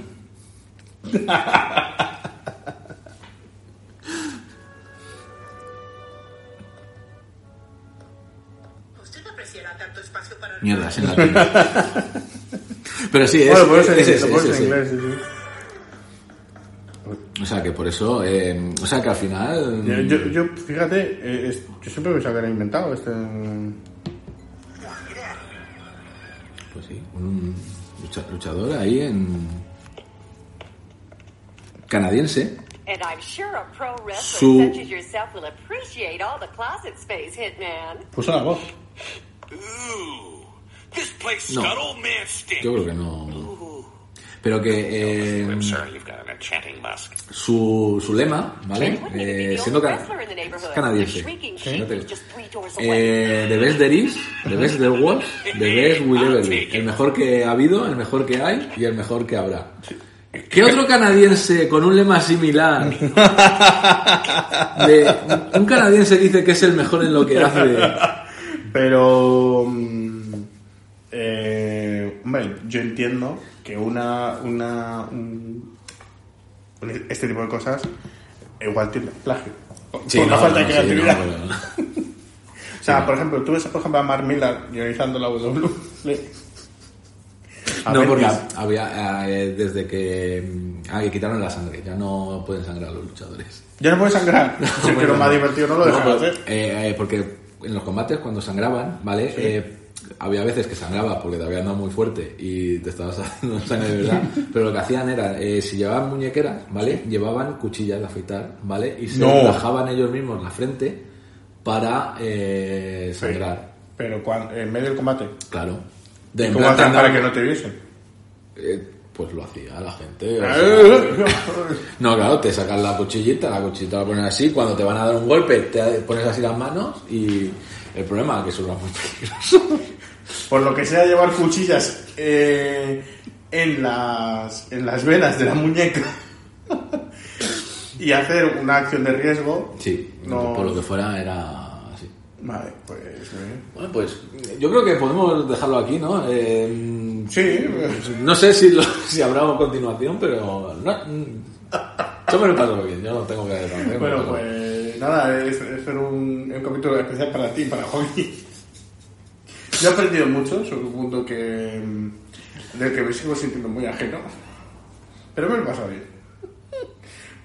¿Usted apreciará tanto espacio para... Mierda, es en latino. Pero sí, es, Bueno, puedes en, es es en inglés, sí, sí. O sea que por eso, eh, o sea que al final... Yo, yo, yo, fíjate, eh, es- yo siempre pensaba que era inventado este. Pues sí, un lucha- luchador ahí en... Canadiense. And I'm sure a pro wrestler Su- such as yourself will appreciate all the closet space, Hitman. Puso la voz. Ooh, this place No. got old man stink. Yo creo que no... Pero que eh, I'm sorry, you've got an enchanting musk. su, su lema, ¿vale? Eh, siendo canadiense. Away. Eh, the best there is, the best there was, the best will ever be. El mejor que ha habido, el mejor que hay y el mejor que habrá. ¿Qué otro canadiense con un lema similar? De, un canadiense dice que es el mejor en lo que hace. Pero. mm, eh, hombre, yo entiendo que una. una un- este tipo de cosas igual tiene plagio. Por la no, falta de no, sí, creatividad. no, O sea, por ejemplo, tú ves, por ejemplo, a Mark Millar guionizando la W. A No, porque había eh, desde que, mm, ah, que quitaron la sangre, ya no pueden sangrar los luchadores. Ya no puede sangrar. Si es que lo más divertido no lo dejan hacer. eh, eh, porque en los combates cuando sangraban, ¿vale? Había veces que sangraba porque te habían dado muy fuerte y te estabas haciendo sangre de verdad, pero lo que hacían era, eh, si llevaban muñequeras, ¿vale? Llevaban cuchillas de afeitar, ¿vale? Y se No. bajaban ellos mismos la frente para eh, sangrar, Pero en medio del combate. claro. De ¿Cómo hacen para que no te viesen? eh, pues lo hacía la gente. o sea, no, claro, te sacas la cuchillita, la cuchillita la pones así, cuando te van a dar un golpe te pones así las manos y el problema es que era muy peligroso. por lo que sea llevar cuchillas eh, en, las, en las venas de la muñeca y hacer una acción de riesgo. Sí, No. por lo que fuera era así. Vale, pues. eh, Bueno, pues yo creo que podemos dejarlo aquí, ¿no? Eh, sí, no sé si, lo- si habrá una continuación, pero no, yo me lo paso bien, yo no tengo que me Bueno, lo nada, es, es un, un capítulo especial para ti, para Joaquín. Yo he aprendido mucho sobre un mundo que, mm, del que me sigo sintiendo muy ajeno, pero me lo he pasado bien.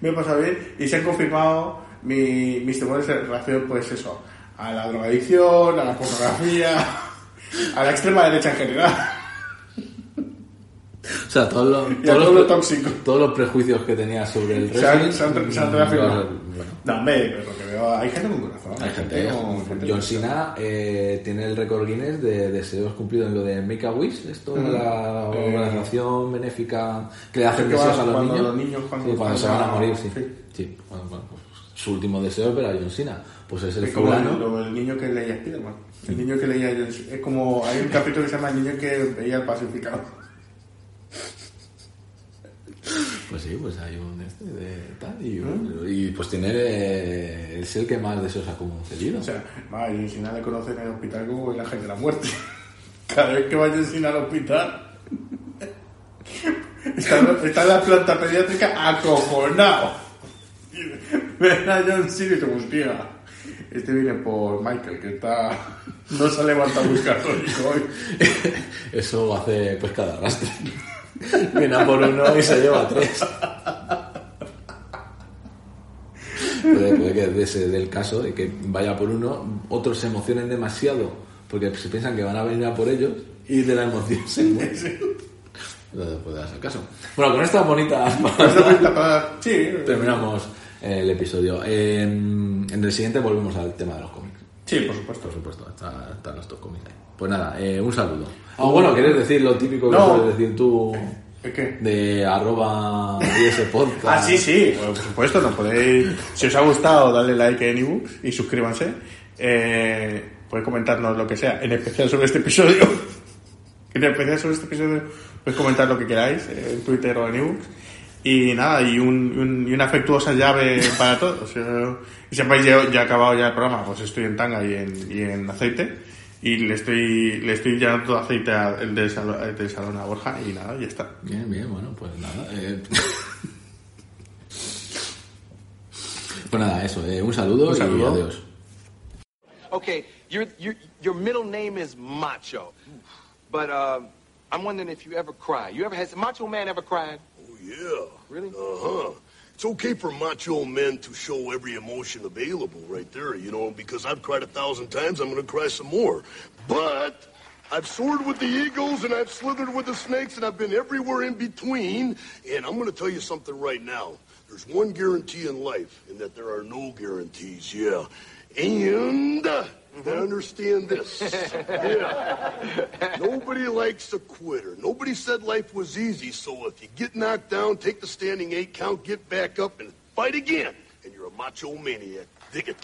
Me he pasado bien y se han confirmado mi- mis temores en relación, pues eso, a la drogadicción, a la pornografía, a la extrema derecha en general. O sea, todos los, Y a todo lo los- todos los prejuicios que tenía sobre el wrestling. se han, han mm, No, hombre, lo que veo, hay gente con corazón. Hay gente, con- gente John Cena eh, tiene el récord Guinness de deseos cumplidos en lo de Make a Wish, esto de la Eh, organización benéfica que le hacen deseos a los cuando niños. los niños cuando Sí, cuando se van a morir, sí. sí. Sí, bueno, bueno, pues, su último deseo era John Cena. Pues es el Es como el, fulano. lo- el niño que leía Spiderman. El niño que leía. Es como. Hay un capítulo que se llama El niño que veía el pacificado. Pues sí, pues hay un este de tal y, y pues tiene eh, es el que más deseos ha concedido. O sea, va, y si nada le conocen en el hospital como el ángel de la muerte. Cada vez que vaya sin al hospital. Está, está en la planta pediátrica acojonado. Ven a John Cena y te hostia. Este viene por Michael, que está. No se ha levantado a buscar hoy. Eso hace pues cada rastre. Viene a por uno y se lleva tres. Puede, puede que de ese del caso de que vaya por uno, otros se emocionen demasiado porque se piensan que van a venir a por ellos y de la emoción se mueren. Puede darse el caso. Bueno, con Esta Sí, terminamos el episodio. En, en el siguiente volvemos al tema de los. Sí, por supuesto. Por supuesto, está- están los dos cómics ahí. Pues nada, eh, un saludo. Ah, bueno, ¿quieres decir lo típico que No. sueles decir tú ¿Es que? de arroba ese podcast? Ah, sí, sí, bueno, por supuesto, no podéis. Si os ha gustado, dale like en ebooks y suscríbanse. Eh, podéis comentarnos lo que sea, en especial sobre este episodio. en especial sobre este episodio, podéis comentar lo que queráis eh, en Twitter o en ebooks. Y nada, y, un, un- y una afectuosa llave para todos. Eh, y sepáis, ya, ya he acabado ya el programa, pues estoy en tanga y en, y en aceite. Y le estoy, le estoy llenando todo aceite a- el del salón, el del salón a Borja y nada, ya está. Bien, bien, bueno, pues nada. eh. pues nada, eso, eh, un saludo, Un saludo. y adiós. Okay, your your your middle name is Macho, but uh, I'm wondering if you ever cry. You ever has Macho Man ever cried? Yeah. Really? Uh huh. It's okay for macho men to show every emotion available right there, you know, because I've cried a thousand times, I'm going to cry some more. But I've soared with the eagles and I've slithered with the snakes and I've been everywhere in between. And I'm going to tell you something right now. There's one guarantee in life, and that there are no guarantees, yeah. And uh, I understand this. yeah. Nobody likes a quitter. Nobody said life was easy, so if you get knocked down, take the standing eight count, get back up, and fight again. And you're a macho maniac. Dig it.